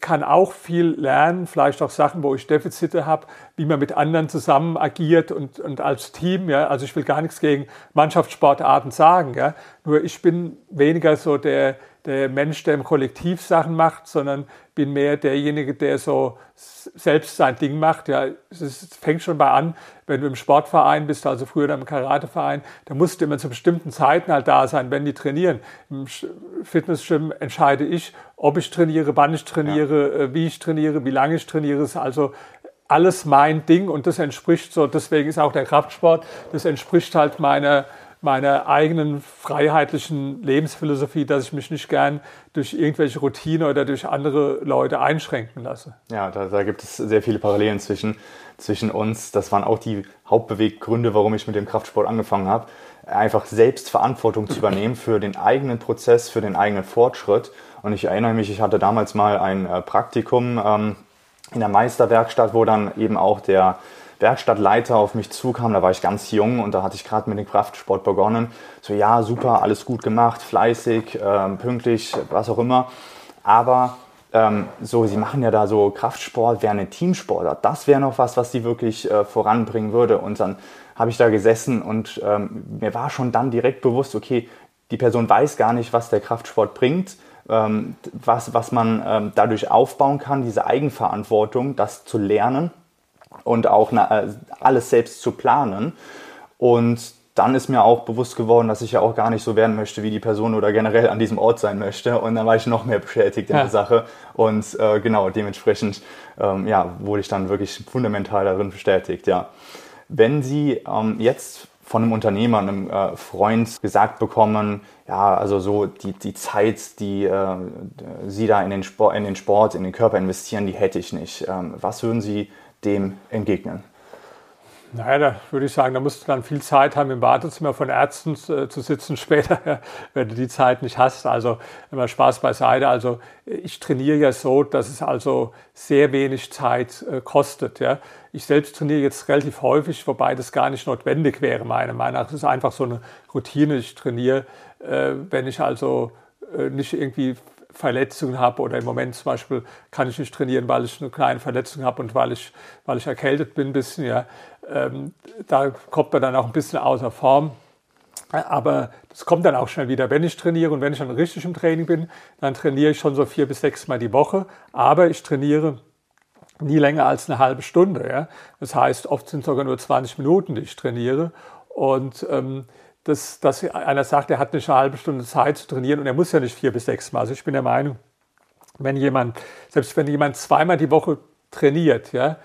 kann auch viel lernen, vielleicht auch Sachen, wo ich Defizite habe, wie man mit anderen zusammen agiert und, und als Team. Ja. Also ich will gar nichts gegen Mannschaftssportarten sagen. Ja. Nur ich bin weniger so der, der Mensch, der im Kollektiv Sachen macht, sondern bin mehr derjenige, der so selbst sein Ding macht. Ja, es fängt schon bei an, wenn du im Sportverein bist, also früher im Karateverein, da musst du immer zu bestimmten Zeiten halt da sein, wenn die trainieren. Im Fitnessgym entscheide ich, ob ich trainiere, wann ich trainiere, ja. Äh, wie ich trainiere, wie lange ich trainiere. Es ist also alles mein Ding und das entspricht so, deswegen ist auch der Kraftsport, das entspricht halt meiner meiner eigenen freiheitlichen Lebensphilosophie, dass ich mich nicht gern durch irgendwelche Routine oder durch andere Leute einschränken lasse. Ja, da, da gibt es sehr viele Parallelen zwischen, zwischen uns. Das waren auch die Hauptbeweggründe, warum ich mit dem Kraftsport angefangen habe. Einfach selbst Verantwortung zu übernehmen für den eigenen Prozess, für den eigenen Fortschritt. Und ich erinnere mich, ich hatte damals mal ein äh, Praktikum ähm, in der Meisterwerkstatt, wo dann eben auch der Werkstattleiter auf mich zukam, da war ich ganz jung und da hatte ich gerade mit dem Kraftsport begonnen. So, ja, super, alles gut gemacht, fleißig, ähm, pünktlich, was auch immer. Aber ähm, so, sie machen ja da so Kraftsport, wäre eine Teamsportart. Das wäre noch was, was sie wirklich äh, voranbringen würde. Und dann habe ich da gesessen und ähm, mir war schon dann direkt bewusst, okay, die Person weiß gar nicht, was der Kraftsport bringt, ähm, was, was man ähm, dadurch aufbauen kann, diese Eigenverantwortung, das zu lernen und auch äh, alles selbst zu planen. Und dann ist mir auch bewusst geworden, dass ich ja auch gar nicht so werden möchte wie die Person oder generell an diesem Ort sein möchte. Und dann war ich noch mehr beschäftigt in ja. der Sache. Und äh, genau, dementsprechend ähm, ja, wurde ich dann wirklich fundamental darin bestätigt. Ja. Wenn Sie ähm, jetzt von einem Unternehmer, einem äh, Freund gesagt bekommen, ja, also so die, die Zeit, die äh, Sie da in den, Sport, in den Sport, in den Körper investieren, die hätte ich nicht. Ähm, was würden Sie dem entgegnen? Naja, da würde ich sagen, da musst du dann viel Zeit haben, im Wartezimmer von Ärzten äh, zu sitzen später, wenn du die Zeit nicht hast. Also immer Spaß beiseite. Also ich trainiere ja so, dass es also sehr wenig Zeit äh, kostet. Ja. Ich selbst trainiere jetzt relativ häufig, wobei das gar nicht notwendig wäre, meiner Meinung nach. Das ist einfach so eine Routine. Ich trainiere, äh, wenn ich also nicht irgendwie Verletzungen habe oder im Moment zum Beispiel kann ich nicht trainieren, weil ich eine kleine Verletzung habe und weil ich, weil ich erkältet bin ein bisschen. Ja. Ähm, da kommt man dann auch ein bisschen außer Form. Aber das kommt dann auch schnell wieder. Wenn ich trainiere und wenn ich dann richtig im Training bin, dann trainiere ich schon so vier bis sechs Mal die Woche. Aber ich trainiere nie länger als eine halbe Stunde. Ja. Das heißt, oft sind es sogar nur 20 Minuten, die ich trainiere. Und ähm, dass, dass einer sagt, er hat eine halbe Stunde Zeit zu trainieren und er muss ja nicht vier bis sechs Mal. Also ich bin der Meinung, wenn jemand, selbst wenn jemand zweimal die Woche trainiert, ja,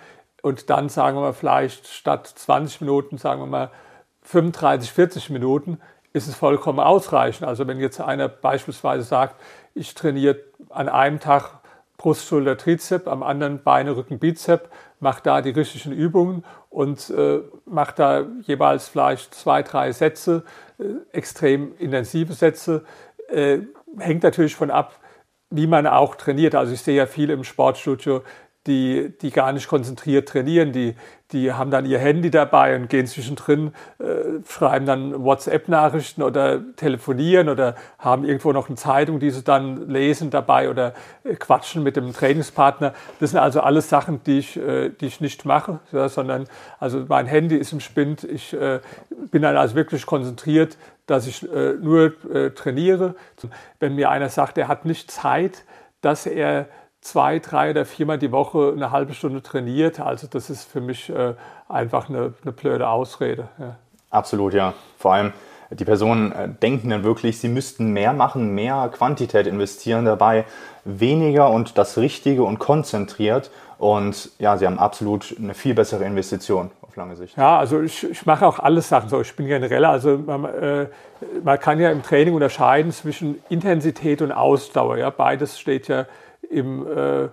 und dann sagen wir mal vielleicht statt 20 Minuten, sagen wir mal 35, 40 Minuten, ist es vollkommen ausreichend. Also wenn jetzt einer beispielsweise sagt, ich trainiere an einem Tag Brust, Schulter, Trizep, am anderen Beine, Rücken, Bizep, mache da die richtigen Übungen und äh, mache da jeweils vielleicht zwei, drei Sätze, äh, extrem intensive Sätze. Äh, hängt natürlich von ab, wie man auch trainiert. Also ich sehe ja viel im Sportstudio, die, die gar nicht konzentriert trainieren, die, die haben dann ihr Handy dabei und gehen zwischendrin, äh, schreiben dann WhatsApp-Nachrichten oder telefonieren oder haben irgendwo noch eine Zeitung, die sie dann lesen dabei oder äh, quatschen mit dem Trainingspartner. Das sind also alles Sachen, die ich, äh, die ich nicht mache, ja, sondern also mein Handy ist im Spind. Ich äh, bin dann also wirklich konzentriert, dass ich äh, nur äh, trainiere. Wenn mir einer sagt, er hat nicht Zeit, dass er zwei, drei oder viermal die Woche eine halbe Stunde trainiert. Also das ist für mich äh, einfach eine, eine blöde Ausrede. Ja. Absolut, ja. Vor allem die Personen äh, denken dann wirklich, sie müssten mehr machen, mehr Quantität investieren dabei, weniger und das Richtige und konzentriert. Und ja, sie haben absolut eine viel bessere Investition auf lange Sicht. Ja, also ich, ich mache auch alles Sachen so. Ich bin generell, also man, äh, man kann ja im Training unterscheiden zwischen Intensität und Ausdauer. Ja, beides steht ja im äh,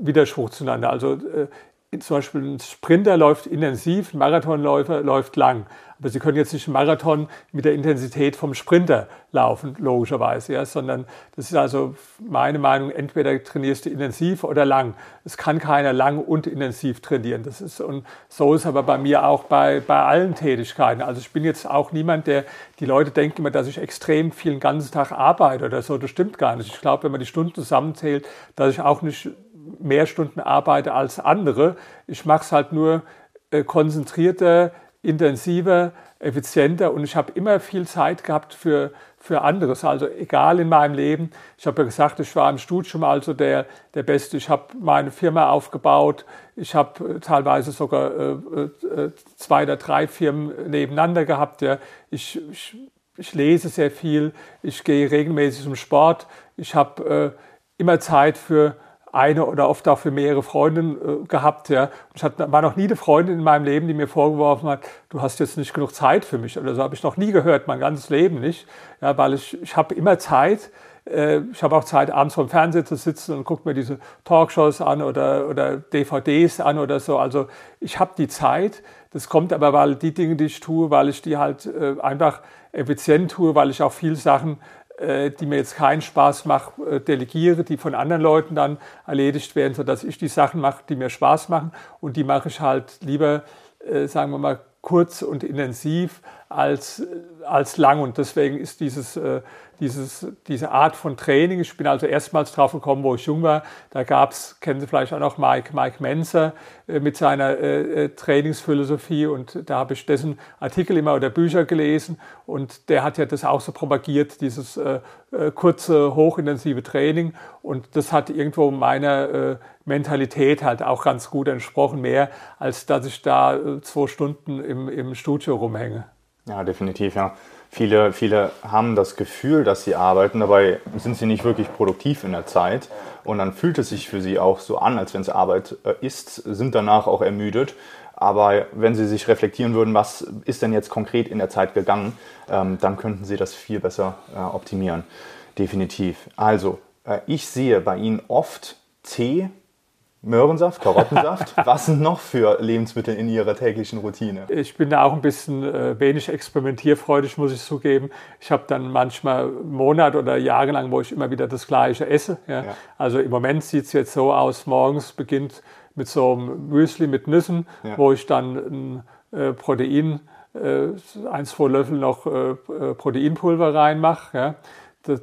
Widerspruch zueinander. Also äh, zum Beispiel ein Sprinter läuft intensiv, ein Marathonläufer läuft lang. Aber Sie können jetzt nicht einen Marathon mit der Intensität vom Sprinter laufen, logischerweise, ja, sondern das ist also meine Meinung, entweder trainierst du intensiv oder lang. Es kann keiner lang und intensiv trainieren. Das ist, und so ist aber bei mir auch bei, bei allen Tätigkeiten. Also ich bin jetzt auch niemand, der, die Leute denken immer, dass ich extrem viel den ganzen Tag arbeite oder so. Das stimmt gar nicht. Ich glaube, wenn man die Stunden zusammenzählt, dass ich auch nicht mehr Stunden arbeite als andere. Ich mache es halt nur äh, konzentrierter, intensiver, effizienter und ich habe immer viel Zeit gehabt für, für anderes. Also egal in meinem Leben. Ich habe ja gesagt, ich war im Studium also der, der Beste. Ich habe meine Firma aufgebaut. Ich habe äh, teilweise sogar äh, äh, zwei oder drei Firmen nebeneinander gehabt. Ja. Ich, ich, ich lese sehr viel. Ich gehe regelmäßig zum Sport. Ich habe äh, immer Zeit für eine oder oft auch für mehrere Freundinnen äh, gehabt. Ja. Ich hatte, war noch nie eine Freundin in meinem Leben, die mir vorgeworfen hat, du hast jetzt nicht genug Zeit für mich. Oder so habe ich noch nie gehört, mein ganzes Leben nicht. Ja, weil ich, ich habe immer Zeit. Äh, ich habe auch Zeit, abends vor dem Fernseher zu sitzen und gucke mir diese Talkshows an oder, oder DVDs an oder so. Also ich habe die Zeit. Das kommt aber, weil die Dinge, die ich tue, weil ich die halt äh, einfach effizient tue, weil ich auch viele Sachen die mir jetzt keinen Spaß machen, äh, delegiere, die von anderen Leuten dann erledigt werden, sodass ich die Sachen mache, die mir Spaß machen. Und die mache ich halt lieber, äh, sagen wir mal, kurz und intensiv als, als lang. Und deswegen ist dieses, dieses, diese Art von Training, ich bin also erstmals drauf gekommen, wo ich jung war, da gab es, kennen Sie vielleicht auch noch Mike, Mike Menzer mit seiner äh, Trainingsphilosophie. Und da habe ich dessen Artikel immer oder Bücher gelesen. Und der hat ja das auch so propagiert, dieses äh, kurze, hochintensive Training. Und das hat irgendwo meiner äh, Mentalität halt auch ganz gut entsprochen, mehr als dass ich da zwei Stunden im, im Studio rumhänge. Ja, definitiv, ja. Viele, viele haben das Gefühl, dass sie arbeiten, dabei sind sie nicht wirklich produktiv in der Zeit. Und dann fühlt es sich für sie auch so an, als wenn es Arbeit äh, ist, sind danach auch ermüdet. Aber wenn sie sich reflektieren würden, was ist denn jetzt konkret in der Zeit gegangen, ähm, dann könnten sie das viel besser äh, optimieren. Definitiv. Also, äh, ich sehe bei Ihnen oft Tee Möhrensaft, Karottensaft. Was sind noch für Lebensmittel in Ihrer täglichen Routine? Ich bin da auch ein bisschen äh, wenig experimentierfreudig, muss ich zugeben. Ich habe dann manchmal Monate oder Jahre lang, wo ich immer wieder das Gleiche esse. Ja. Ja. Also im Moment sieht es jetzt so aus, morgens beginnt mit so einem Müsli mit Nüssen, ja. wo ich dann ein äh, Protein, äh, ein, zwei Löffel noch Proteinpulver reinmache.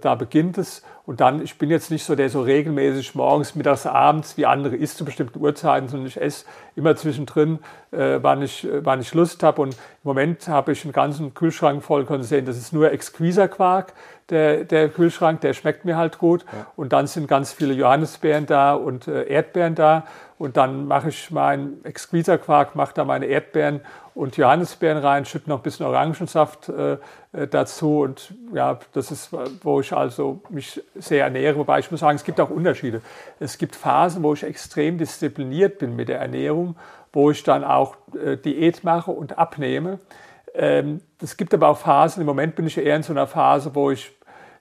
Da beginnt es. Und dann, ich bin jetzt nicht so der so regelmäßig morgens, mittags, abends wie andere isst zu bestimmten Uhrzeiten, sondern ich esse immer zwischendrin, äh, wann, ich, äh, wann ich Lust habe. Und im Moment habe ich einen ganzen Kühlschrank voll, sehen, das ist nur Exquisa-Quark, der, der Kühlschrank, der schmeckt mir halt gut. Ja. Und dann sind ganz viele Johannisbeeren da und äh, Erdbeeren da. Und dann mache ich meinen Exquisa-Quark, mache da meine Erdbeeren und Johannisbeeren rein, schütte noch ein bisschen Orangensaft äh, äh, dazu. Und ja, das ist, wo ich also mich sehr ernähre. Wobei ich muss sagen, es gibt auch Unterschiede. Es gibt Phasen, wo ich extrem diszipliniert bin mit der Ernährung, wo ich dann auch äh, Diät mache und abnehme. Ähm, es gibt aber auch Phasen, im Moment bin ich eher in so einer Phase, wo ich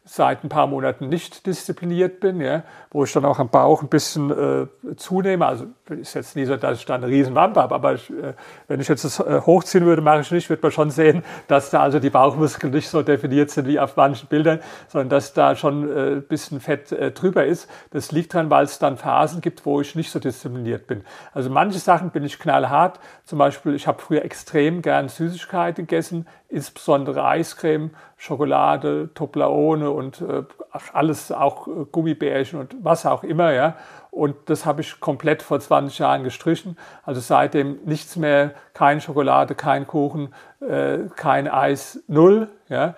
seit ein paar Monaten nicht diszipliniert bin, ja, wo ich dann auch am Bauch ein bisschen äh, zunehme. Also ist jetzt nie so, dass ich da eine riesen Wampe habe, aber ich, äh, wenn ich jetzt das äh, hochziehen würde, mache ich nicht, wird man schon sehen, dass da also die Bauchmuskeln nicht so definiert sind wie auf manchen Bildern, sondern dass da schon äh, ein bisschen Fett äh, drüber ist. Das liegt daran, weil es dann Phasen gibt, wo ich nicht so diszipliniert bin. Also manche Sachen bin ich knallhart. Zum Beispiel, ich habe früher extrem gern Süßigkeiten gegessen, insbesondere Eiscreme, Schokolade, Toblerone und äh, alles, auch äh, Gummibärchen und was auch immer. Ja. Und das habe ich komplett vor 20 Jahren gestrichen. Also seitdem nichts mehr, keine Schokolade, kein Kuchen, äh, kein Eis, null. Ja.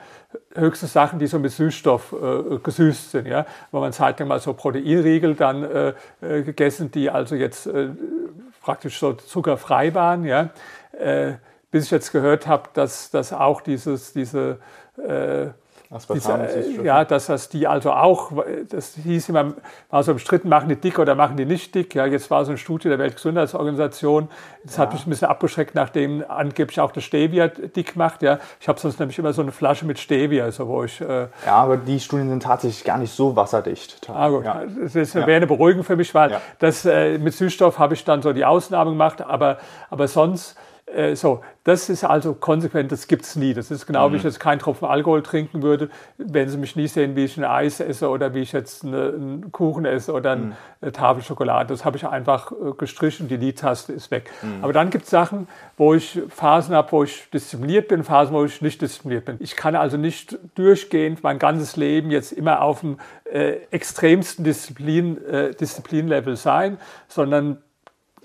Höchste Sachen, die so mit Süßstoff äh, gesüßt sind. Ja. Wo man zeitlang mal so Proteinriegel dann äh, äh, gegessen, die also jetzt praktisch so zuckerfrei waren. Ja. Äh, bis ich jetzt gehört habe, dass, dass auch dieses, diese äh, diese, ja, dass das die also auch, das hieß immer, war so umstritten, machen die dick oder machen die nicht dick. Ja, jetzt war so eine Studie der Weltgesundheitsorganisation. Das ja. hat mich ein bisschen abgeschreckt, nachdem angeblich auch das Stevia dick macht. Ja, ich habe sonst nämlich immer so eine Flasche mit Stevia, also wo ich. Äh, ja, aber die Studien sind tatsächlich gar nicht so wasserdicht. Ah, gut. Ja. Das wäre eine Beruhigung für mich, weil das äh, mit Süßstoff habe ich dann so die Ausnahme gemacht, aber, aber sonst äh, so, das ist also konsequent, das gibt es nie. Das ist genau, mhm. wie ich jetzt keinen Tropfen Alkohol trinken würde, wenn Sie mich nie sehen, wie ich ein Eis esse oder wie ich jetzt eine, einen Kuchen esse oder mhm. eine Tafel Schokolade. Das habe ich einfach äh, gestrichen, die Liedtaste ist weg. Mhm. Aber dann gibt es Sachen, wo ich Phasen habe, wo ich diszipliniert bin, Phasen, wo ich nicht diszipliniert bin. Ich kann also nicht durchgehend mein ganzes Leben jetzt immer auf dem äh, extremsten Disziplin, äh, Disziplinlevel sein, sondern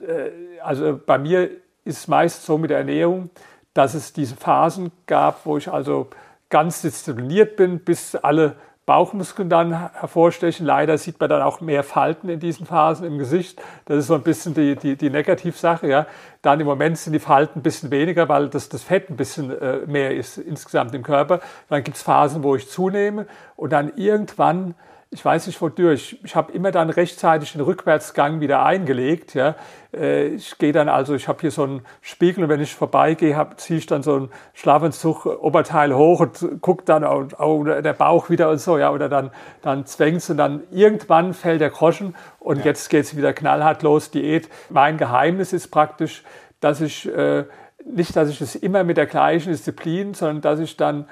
äh, also bei mir ist es meist so mit der Ernährung, dass es diese Phasen gab, wo ich also ganz diszipliniert bin, bis alle Bauchmuskeln dann hervorstechen. Leider sieht man dann auch mehr Falten in diesen Phasen im Gesicht. Das ist so ein bisschen die, die, die Negativsache. Ja. Dann im Moment sind die Falten ein bisschen weniger, weil das, das Fett ein bisschen äh, mehr ist insgesamt im Körper. Dann gibt es Phasen, wo ich zunehme und dann irgendwann ich weiß nicht wodurch. Ich habe immer dann rechtzeitig den Rückwärtsgang wieder eingelegt. Ja. Äh, ich gehe dann also, ich habe hier so einen Spiegel und wenn ich vorbeigehe, ziehe ich dann so einen Schlafanzug Oberteil hoch und gucke dann oh, der Bauch wieder und so, ja, oder dann, dann zwängt und dann irgendwann fällt der Groschen und ja. jetzt geht es wieder knallhart los, Diät. Mein Geheimnis ist praktisch, dass ich, äh, nicht, dass ich es immer mit der gleichen Disziplin, sondern dass ich dann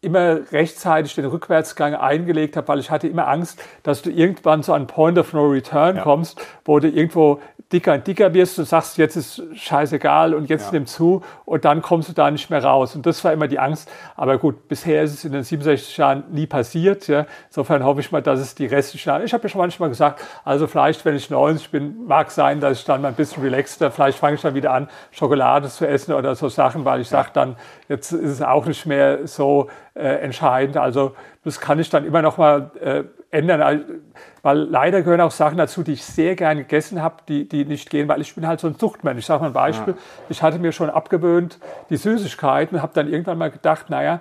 immer rechtzeitig den Rückwärtsgang eingelegt habe, weil ich hatte immer Angst, dass du irgendwann zu einem Point of No Return ja. kommst, wo du irgendwo dicker und dicker wirst und sagst, jetzt ist scheißegal und jetzt ja. nimm zu und dann kommst du da nicht mehr raus. Und das war immer die Angst. Aber gut, bisher ist es in den 67 Jahren nie passiert. Ja. Insofern hoffe ich mal, dass es die restlichen Jahre, ich habe ja schon manchmal gesagt, also vielleicht, wenn ich 90 bin, mag sein, dass ich dann mal ein bisschen relaxter, vielleicht fange ich dann wieder an, Schokolade zu essen oder so Sachen, weil ich ja. sage dann, jetzt ist es auch nicht mehr so äh, entscheidend. Also das kann ich dann immer noch mal äh, ändern. Weil leider gehören auch Sachen dazu, die ich sehr gerne gegessen habe, die, die nicht gehen, weil ich bin halt so ein Suchtmensch. Ich sage mal ein Beispiel. Ja. Ich hatte mir schon abgewöhnt die Süßigkeiten und habe dann irgendwann mal gedacht, naja,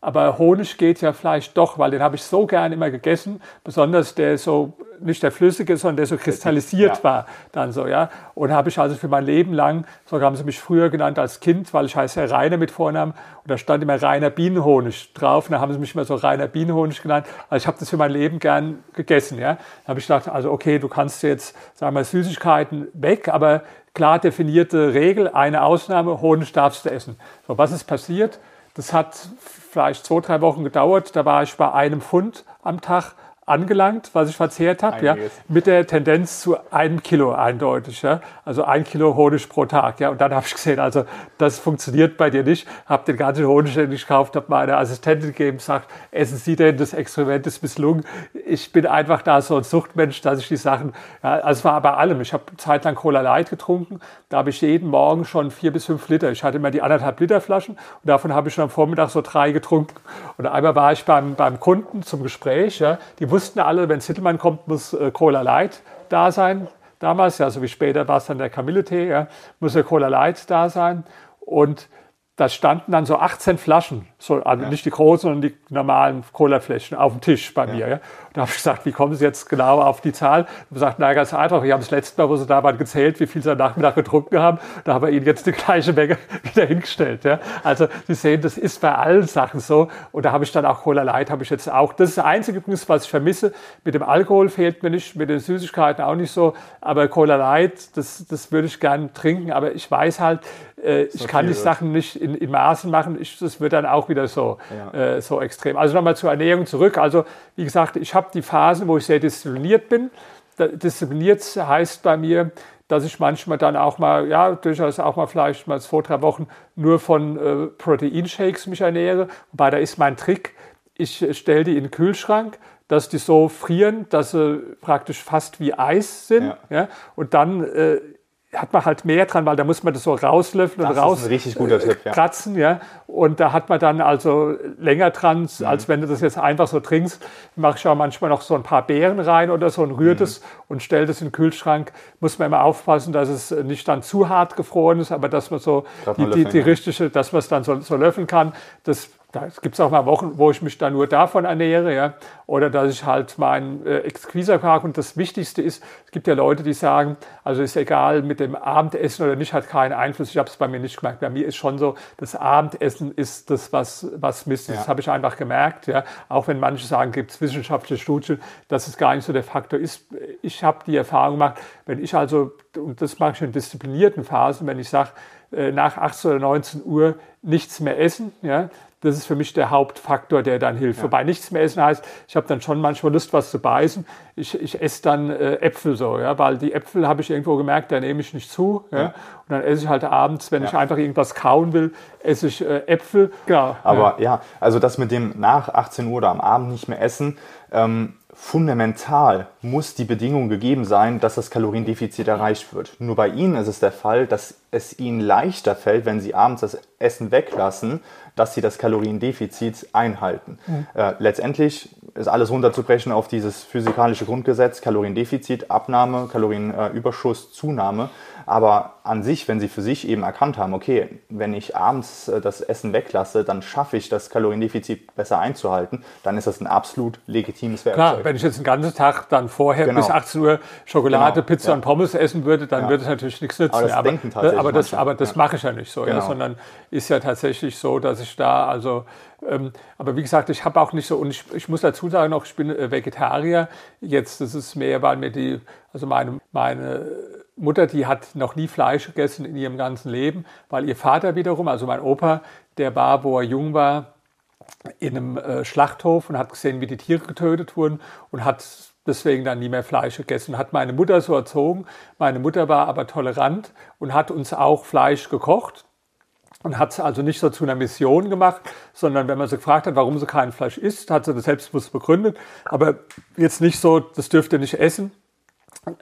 aber Honig geht ja vielleicht doch, weil den habe ich so gern immer gegessen, besonders der so, nicht der flüssige, sondern der so kristallisiert ja. war dann so, ja. Und habe ich also für mein Leben lang, so haben sie mich früher genannt als Kind, weil ich heiße ja Rainer mit Vornamen und da stand immer Rainer Bienenhonig drauf und da haben sie mich immer so Rainer Bienenhonig genannt. Also ich habe das für mein Leben gern gegessen, ja. Da habe ich gedacht, also okay, du kannst jetzt, sagen wir, Süßigkeiten weg, aber klar definierte Regel, eine Ausnahme, Honig darfst du essen. So, was ist passiert? Das hat vielleicht zwei, drei Wochen gedauert. Da war ich bei einem Pfund am Tag angelangt, was ich verzehrt habe, ja, mit der Tendenz zu einem Kilo eindeutig, ja, also ein Kilo Honig pro Tag, ja, und dann habe ich gesehen, also das funktioniert bei dir nicht, habe den ganzen Honig, den ich gekauft habe, meiner Assistentin gegeben, sagt, essen Sie denn, das Experiment ist misslungen, ich bin einfach da so ein Suchtmensch, dass ich die Sachen, ja, also es war bei allem, ich habe zeitlang Cola Light getrunken, da habe ich jeden Morgen schon vier bis fünf Liter, ich hatte immer die anderthalb Liter Flaschen. Und davon habe ich schon am Vormittag so drei getrunken. Und einmal war ich beim, beim Kunden zum Gespräch, ja, die wussten, wussten alle, wenn Sittelmann kommt, muss äh, Cola Light da sein. Damals, ja, so wie später war es dann der Kamille-Tee, ja, muss der Cola Light da sein. Und da standen dann so 18 Flaschen, so, also ja. nicht die großen, sondern die normalen Colafläschchen auf dem Tisch bei ja. mir. Ja. Da habe ich gesagt, wie kommen Sie jetzt genau auf die Zahl? Und gesagt, na ganz einfach, ich habe das letzte Mal, wo Sie da waren, gezählt, wie viel Sie am Nachmittag getrunken haben. Da haben wir Ihnen jetzt die gleiche Menge wieder hingestellt. Ja. Also Sie sehen, das ist bei allen Sachen so. Und da habe ich dann auch Cola Light, habe ich jetzt auch. Das ist das Einzige übrigens, was ich vermisse. Mit dem Alkohol fehlt mir nicht, mit den Süßigkeiten auch nicht so. Aber Cola Light, das, das würde ich gerne trinken. Aber ich weiß halt, äh, ich kann die Sachen nicht in, in Maßen machen. Ich, das wird dann auch wieder so, ja. äh, so extrem. Also nochmal zur Ernährung zurück. Also wie gesagt, ich habe die Phasen, wo ich sehr diszipliniert bin. Diszipliniert heißt bei mir, dass ich manchmal dann auch mal, ja, durchaus auch mal vielleicht mal zwei, drei Wochen nur von äh, Proteinshakes mich ernähre. Wobei da ist mein Trick, ich stelle die in den Kühlschrank, dass die so frieren, dass sie praktisch fast wie Eis sind. Ja. ja und dann äh, hat man halt mehr dran, weil da muss man das so rauslöffeln und raus äh, Tipp, ja. kratzen, ja. Und da hat man dann also länger dran, mhm. als wenn du das jetzt einfach so trinkst. Mache ich auch manchmal noch so ein paar Beeren rein oder so und rührt mhm. es und stelle das in den Kühlschrank. Muss man immer aufpassen, dass es nicht dann zu hart gefroren ist, aber dass man so die, die, die, richtige, dass man es dann so, so löffeln kann. Das da gibt es auch mal Wochen, wo ich mich dann nur davon ernähre, ja. Oder dass ich halt meinen äh, Exquisa-Park und das Wichtigste ist, es gibt ja Leute, die sagen, also ist egal mit dem Abendessen oder nicht, hat keinen Einfluss. Ich habe es bei mir nicht gemerkt. Bei mir ist schon so, das Abendessen ist das, was, was misst. Ja. Das habe ich einfach gemerkt, ja. Auch wenn manche sagen, gibt es wissenschaftliche Studien, dass es gar nicht so der Faktor ist. Ich habe die Erfahrung gemacht, wenn ich also, und das mache ich in disziplinierten Phasen, wenn ich sage, äh, nach 18 oder 19 Uhr nichts mehr essen, ja, das ist für mich der Hauptfaktor, der dann hilft. Ja. Wobei nichts mehr essen heißt, ich habe dann schon manchmal Lust, was zu beißen. Ich, ich esse dann äh, Äpfel so, ja, weil die Äpfel habe ich irgendwo gemerkt, da nehme ich nicht zu. Ja. ja. Und dann esse ich halt abends, wenn ja. ich einfach irgendwas kauen will, esse ich äh, Äpfel. Genau. Aber ja. also das mit dem nach 18 Uhr oder am Abend nicht mehr essen, ähm, fundamental muss die Bedingung gegeben sein, dass das Kaloriendefizit erreicht wird. Nur bei Ihnen ist es der Fall, dass es Ihnen leichter fällt, wenn Sie abends das Essen weglassen, dass Sie das Kaloriendefizit einhalten. Mhm. Äh, letztendlich ist alles runterzubrechen auf dieses physikalische Grundgesetz, Kaloriendefizit, Abnahme, Kalorienüberschuss, Zunahme. Aber an sich, wenn Sie für sich eben erkannt haben, okay, wenn ich abends äh, das Essen weglasse, dann schaffe ich das Kaloriendefizit besser einzuhalten, dann ist das ein absolut legitimes Werkzeug. Klar, wenn ich jetzt den ganzen Tag dann vorher genau. bis 18 Uhr Schokolade, genau. Pizza ja. und Pommes essen würde, dann ja. würde es natürlich nichts nützen. Aber das, aber, denken tatsächlich aber das, aber das ja. mache ich ja nicht so, genau. sondern ist ja tatsächlich so, dass ich da also ähm, aber wie gesagt, ich habe auch nicht so, und ich, ich muss dazu sagen noch, ich bin äh, Vegetarier. Jetzt, das ist mehr, weil mir die, also meine, meine Mutter, die hat noch nie Fleisch gegessen in ihrem ganzen Leben, weil ihr Vater wiederum, also mein Opa, der war, wo er jung war, in einem äh, Schlachthof und hat gesehen, wie die Tiere getötet wurden und hat deswegen dann nie mehr Fleisch gegessen. Hat meine Mutter so erzogen. Meine Mutter war aber tolerant und hat uns auch Fleisch gekocht und hat es also nicht so zu einer Mission gemacht, sondern wenn man sie gefragt hat, warum sie kein Fleisch isst, hat sie das selbstbewusst begründet. Aber jetzt nicht so, das dürft ihr nicht essen.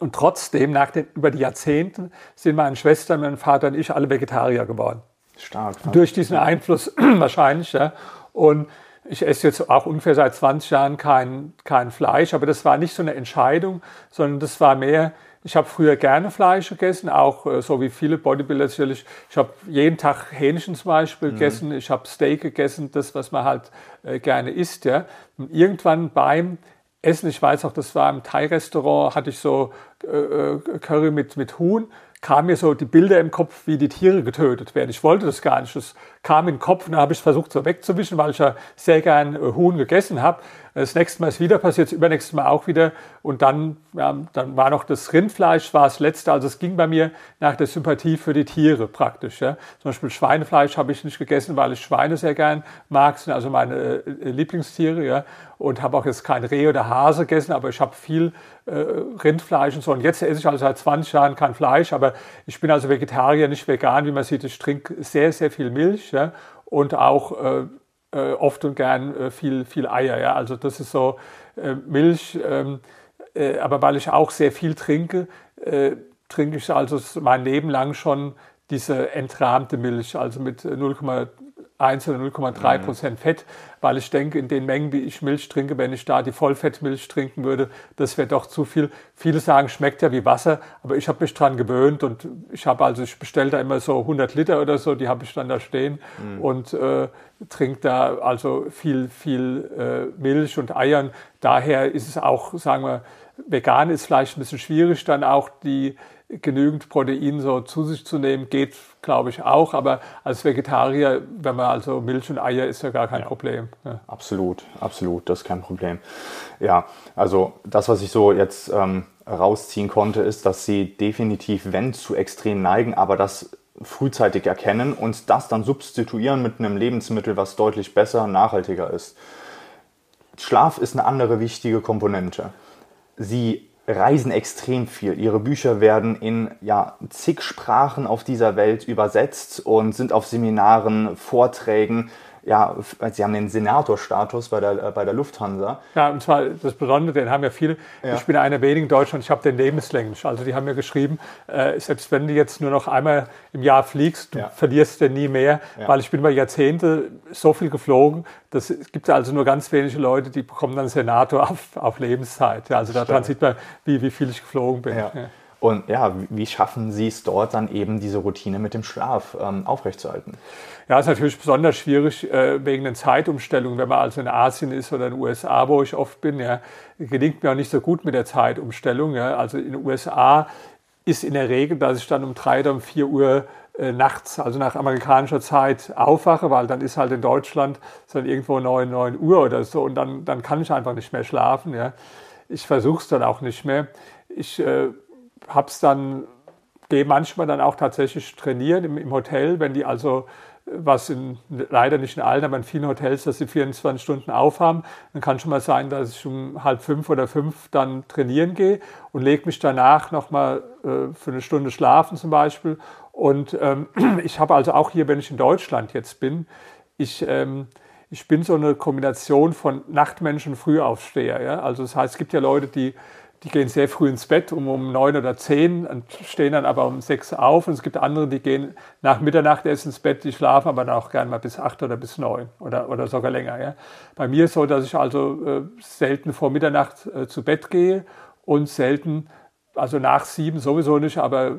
Und trotzdem, nach den, über die Jahrzehnte, sind meine Schwester, mein Vater und ich alle Vegetarier geworden. Stark. Durch diesen Einfluss wahrscheinlich. Ja. Und ich esse jetzt auch ungefähr seit 20 Jahren kein, kein Fleisch, aber das war nicht so eine Entscheidung, sondern das war mehr, ich habe früher gerne Fleisch gegessen, auch äh, so wie viele Bodybuilder natürlich. Ich habe jeden Tag Hähnchen zum Beispiel mhm. gegessen, ich habe Steak gegessen, das, was man halt äh, gerne isst. Ja. Und irgendwann beim Essen, ich weiß auch, das war im Thai-Restaurant, hatte ich so äh, äh, Curry mit, mit Huhn, kam mir so die Bilder im Kopf, wie die Tiere getötet werden. Ich wollte das gar nicht. Das kam in den Kopf und da habe ich es versucht so wegzuwischen, weil ich ja sehr gern äh, Huhn gegessen habe. Das nächste Mal ist wieder passiert, das übernächste Mal auch wieder. Und dann, ja, dann war noch das Rindfleisch, war das letzte. Also es ging bei mir nach der Sympathie für die Tiere praktisch. Ja. Zum Beispiel Schweinefleisch habe ich nicht gegessen, weil ich Schweine sehr gern mag. Sind also meine äh, Lieblingstiere. Ja. Und habe auch jetzt kein Reh oder Hase gegessen, aber ich habe viel äh, Rindfleisch und so. Und jetzt esse ich also seit 20 Jahren kein Fleisch, aber ich bin also Vegetarier, nicht vegan, wie man sieht. Ich trinke sehr, sehr viel Milch ja. und auch äh, äh, oft und gern äh, viel, viel Eier. Ja? Also das ist so äh, Milch, ähm, äh, aber weil ich auch sehr viel trinke, trinke ich also mein Leben lang schon diese entrahmte Milch, also mit 0,8 0,1 oder 0,3 Prozent mhm. Fett, weil ich denke, in den Mengen, wie ich Milch trinke, wenn ich da die Vollfettmilch trinken würde, das wäre doch zu viel. Viele sagen, schmeckt ja wie Wasser, aber ich habe mich dran gewöhnt und ich habe also, ich bestelle da immer so 100 Liter oder so, die habe ich dann da stehen mhm. und äh, trinke da also viel, viel äh, Milch und Eiern. Daher ist es auch, sagen wir, vegan ist vielleicht ein bisschen schwierig, dann auch die genügend Protein so zu sich zu nehmen, geht, glaube ich, auch. Aber als Vegetarier, wenn man also Milch und Eier ist ja gar kein ja. Problem. Ja. Absolut, absolut, das ist kein Problem. Ja, also das, was ich so jetzt ähm, rausziehen konnte, ist, dass sie definitiv, wenn zu extrem neigen, aber das frühzeitig erkennen und das dann substituieren mit einem Lebensmittel, was deutlich besser, nachhaltiger ist. Schlaf ist eine andere wichtige Komponente. Sie reisen extrem viel. Ihre Bücher werden in ja, zig Sprachen auf dieser Welt übersetzt und sind auf Seminaren, Vorträgen ja, sie haben den Senatorstatus bei der, äh, bei der Lufthansa. Ja, und zwar das Besondere, den haben ja viele. Ja. Ich bin einer wenigen in Deutschland, ich habe den lebenslänglich. Also die haben mir geschrieben, äh, selbst wenn du jetzt nur noch einmal im Jahr fliegst, du ja. verlierst den nie mehr, ja. weil ich bin über Jahrzehnte so viel geflogen, das gibt also nur ganz wenige Leute, die bekommen dann Senator auf, auf Lebenszeit. Ja, also daran sieht man, wie, wie viel ich geflogen bin. Und ja, wie schaffen Sie es dort dann eben diese Routine mit dem Schlaf ähm, aufrechtzuerhalten? Ja, ist natürlich besonders schwierig äh, wegen den Zeitumstellungen. Wenn man also in Asien ist oder in den USA, wo ich oft bin, ja, gelingt mir auch nicht so gut mit der Zeitumstellung. Ja. Also in den USA ist in der Regel, dass ich dann um drei oder um vier Uhr äh, nachts, also nach amerikanischer Zeit, aufwache, weil dann ist halt in Deutschland dann irgendwo neun, neun Uhr oder so und dann, dann kann ich einfach nicht mehr schlafen. Ja. Ich versuche es dann auch nicht mehr. Ich äh, habe es dann, gehe manchmal dann auch tatsächlich trainieren im, im Hotel, wenn die also was in, leider nicht in allen, aber in vielen Hotels, dass sie 24 Stunden aufhaben. Dann kann schon mal sein, dass ich um halb fünf oder fünf dann trainieren gehe und lege mich danach nochmal äh, für eine Stunde schlafen zum Beispiel. Und ähm, ich habe also auch hier, wenn ich in Deutschland jetzt bin, ich, ähm, ich bin so eine Kombination von Nachtmensch und Frühaufsteher. Ja? Also das heißt, es gibt ja Leute, die die gehen sehr früh ins Bett, um, um neun oder zehn, und stehen dann aber um sechs auf. Und es gibt andere, die gehen nach Mitternacht erst ins Bett, die schlafen aber dann auch gerne mal bis acht oder bis neun oder, oder sogar länger. Ja. Bei mir ist so, dass ich also äh, selten vor Mitternacht äh, zu Bett gehe und selten, also nach sieben sowieso nicht, aber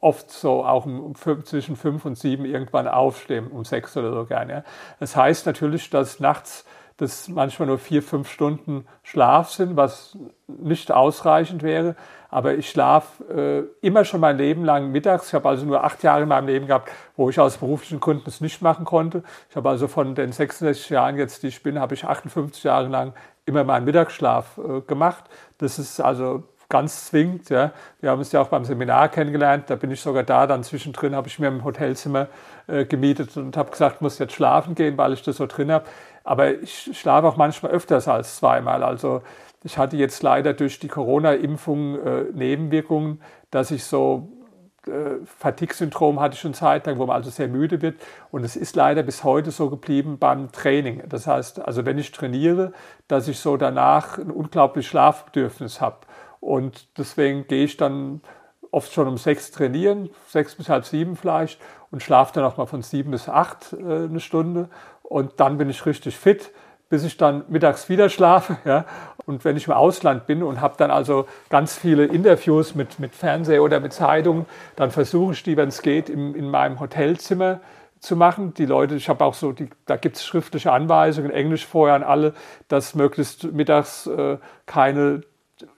oft so auch um, um, zwischen fünf und sieben irgendwann aufstehen, um sechs oder so gerne. Ja. Das heißt natürlich, dass nachts das manchmal nur vier, fünf Stunden Schlaf sind, was nicht ausreichend wäre. Aber ich schlafe äh, immer schon mein Leben lang mittags. Ich habe also nur acht Jahre in meinem Leben gehabt, wo ich aus beruflichen Gründen es nicht machen konnte. Ich habe also von den 66 Jahren jetzt, die ich bin, habe ich 58 Jahre lang immer meinen Mittagsschlaf äh, gemacht. Das ist also ganz zwingend. Ja. Wir haben uns ja auch beim Seminar kennengelernt. Da bin ich sogar da. Dann zwischendrin habe ich mir im Hotelzimmer äh, gemietet und habe gesagt, ich muss jetzt schlafen gehen, weil ich das so drin habe. Aber ich schlafe auch manchmal öfters als zweimal. Also ich hatte jetzt leider durch die Corona-Impfung äh, Nebenwirkungen, dass ich so äh, Fatigue-Syndrom hatte schon Zeit lang, wo man also sehr müde wird. Und es ist leider bis heute so geblieben beim Training. Das heißt, also wenn ich trainiere, dass ich so danach ein unglaubliches Schlafbedürfnis habe. Und deswegen gehe ich dann oft schon um sechs trainieren, sechs bis halb sieben vielleicht, und schlafe dann auch mal von sieben bis acht äh, eine Stunde und dann bin ich richtig fit, bis ich dann mittags wieder schlafe. Ja. Und wenn ich im Ausland bin und habe dann also ganz viele Interviews mit, mit Fernseher oder mit Zeitungen, dann versuche ich die, wenn es geht, in, in meinem Hotelzimmer zu machen. Die Leute, ich habe auch so, die, da gibt es schriftliche Anweisungen, Englisch vorher an alle, dass möglichst mittags äh, keine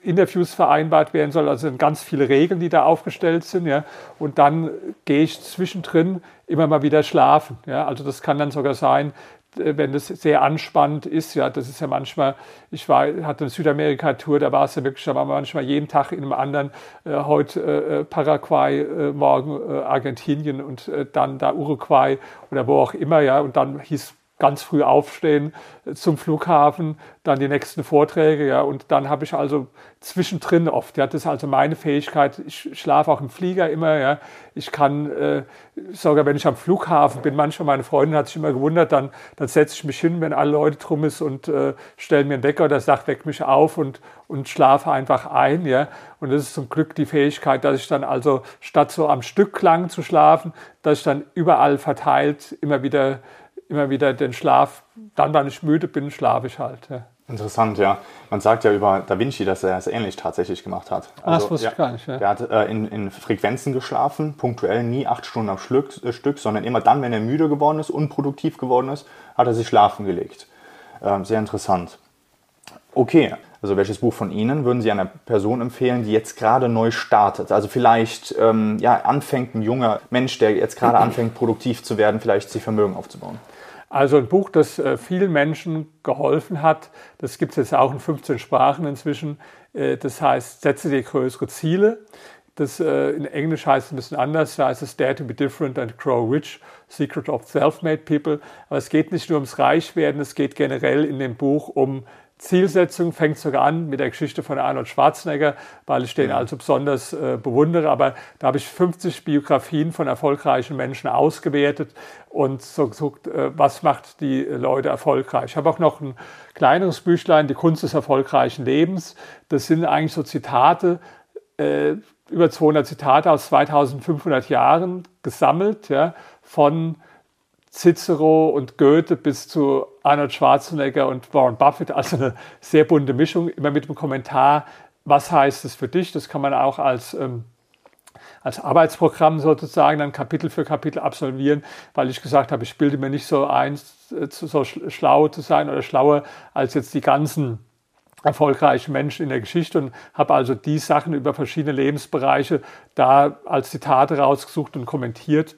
Interviews vereinbart werden soll. Also sind ganz viele Regeln, die da aufgestellt sind. Ja. Und dann gehe ich zwischendrin immer mal wieder schlafen. Ja. Also das kann dann sogar sein, äh, wenn das sehr anspannend ist, ja, das ist ja manchmal, ich war, hatte eine Südamerika-Tour, da war es ja wirklich, da war man manchmal jeden Tag in einem anderen, äh, heute äh, Paraguay, äh, morgen äh, Argentinien und äh, dann da Uruguay oder wo auch immer, ja, und dann hieß ganz früh aufstehen zum Flughafen, dann die nächsten Vorträge, ja, und dann habe ich also zwischendrin oft, ja, das ist also meine Fähigkeit, ich schlafe auch im Flieger immer, ja, ich kann, äh, sogar wenn ich am Flughafen bin, manchmal meine Freundin hat sich immer gewundert, dann, dann setze ich mich hin, wenn alle Leute drum ist und äh, stelle mir einen Wecker oder sagt, weck mich auf und, und schlafe einfach ein, ja, und das ist zum Glück die Fähigkeit, dass ich dann also statt so am Stück lang zu schlafen, dass ich dann überall verteilt immer wieder immer wieder den Schlaf, dann, wenn ich müde bin, schlafe ich halt. Ja. Interessant, ja. Man sagt ja über Da Vinci, dass er es ähnlich tatsächlich gemacht hat. Also, ah, das wusste ja, ich gar nicht. Ja. Er hat äh, in, in, Frequenzen geschlafen, punktuell nie acht Stunden am Stück, äh, Stück, sondern immer dann, wenn er müde geworden ist, unproduktiv geworden ist, hat er sich schlafen gelegt. Äh, sehr interessant. Okay, also welches Buch von Ihnen würden Sie einer Person empfehlen, die jetzt gerade neu startet? Also vielleicht ähm, ja, anfängt ein junger Mensch, der jetzt gerade anfängt, produktiv zu werden, vielleicht sich Vermögen aufzubauen. Also ein Buch, das äh, vielen Menschen geholfen hat. Das gibt es jetzt auch in 15 Sprachen inzwischen. Äh, das heißt, setze dir größere Ziele. Das äh, in Englisch heißt es ein bisschen anders. Da heißt es Dare to be different and grow rich. Secret of Self-Made People. Aber es geht nicht nur ums Reichwerden, es geht generell in dem Buch um Zielsetzung fängt sogar an mit der Geschichte von Arnold Schwarzenegger, weil ich den also besonders äh, bewundere. Aber da habe ich 50 Biografien von erfolgreichen Menschen ausgewertet und so gesucht, äh, was macht die Leute erfolgreich. Ich habe auch noch ein kleineres Büchlein, Die Kunst des erfolgreichen Lebens. Das sind eigentlich so Zitate, äh, über 200 Zitate aus 2500 Jahren gesammelt, ja, von Cicero und Goethe bis zu Arnold Schwarzenegger und Warren Buffett, also eine sehr bunte Mischung, immer mit dem Kommentar, was heißt es für dich? Das kann man auch als, ähm, als Arbeitsprogramm sozusagen dann Kapitel für Kapitel absolvieren, weil ich gesagt habe, ich bilde mir nicht so ein, äh, so schlau zu sein oder schlauer als jetzt die ganzen erfolgreichen Menschen in der Geschichte und habe also die Sachen über verschiedene Lebensbereiche da als Zitate rausgesucht und kommentiert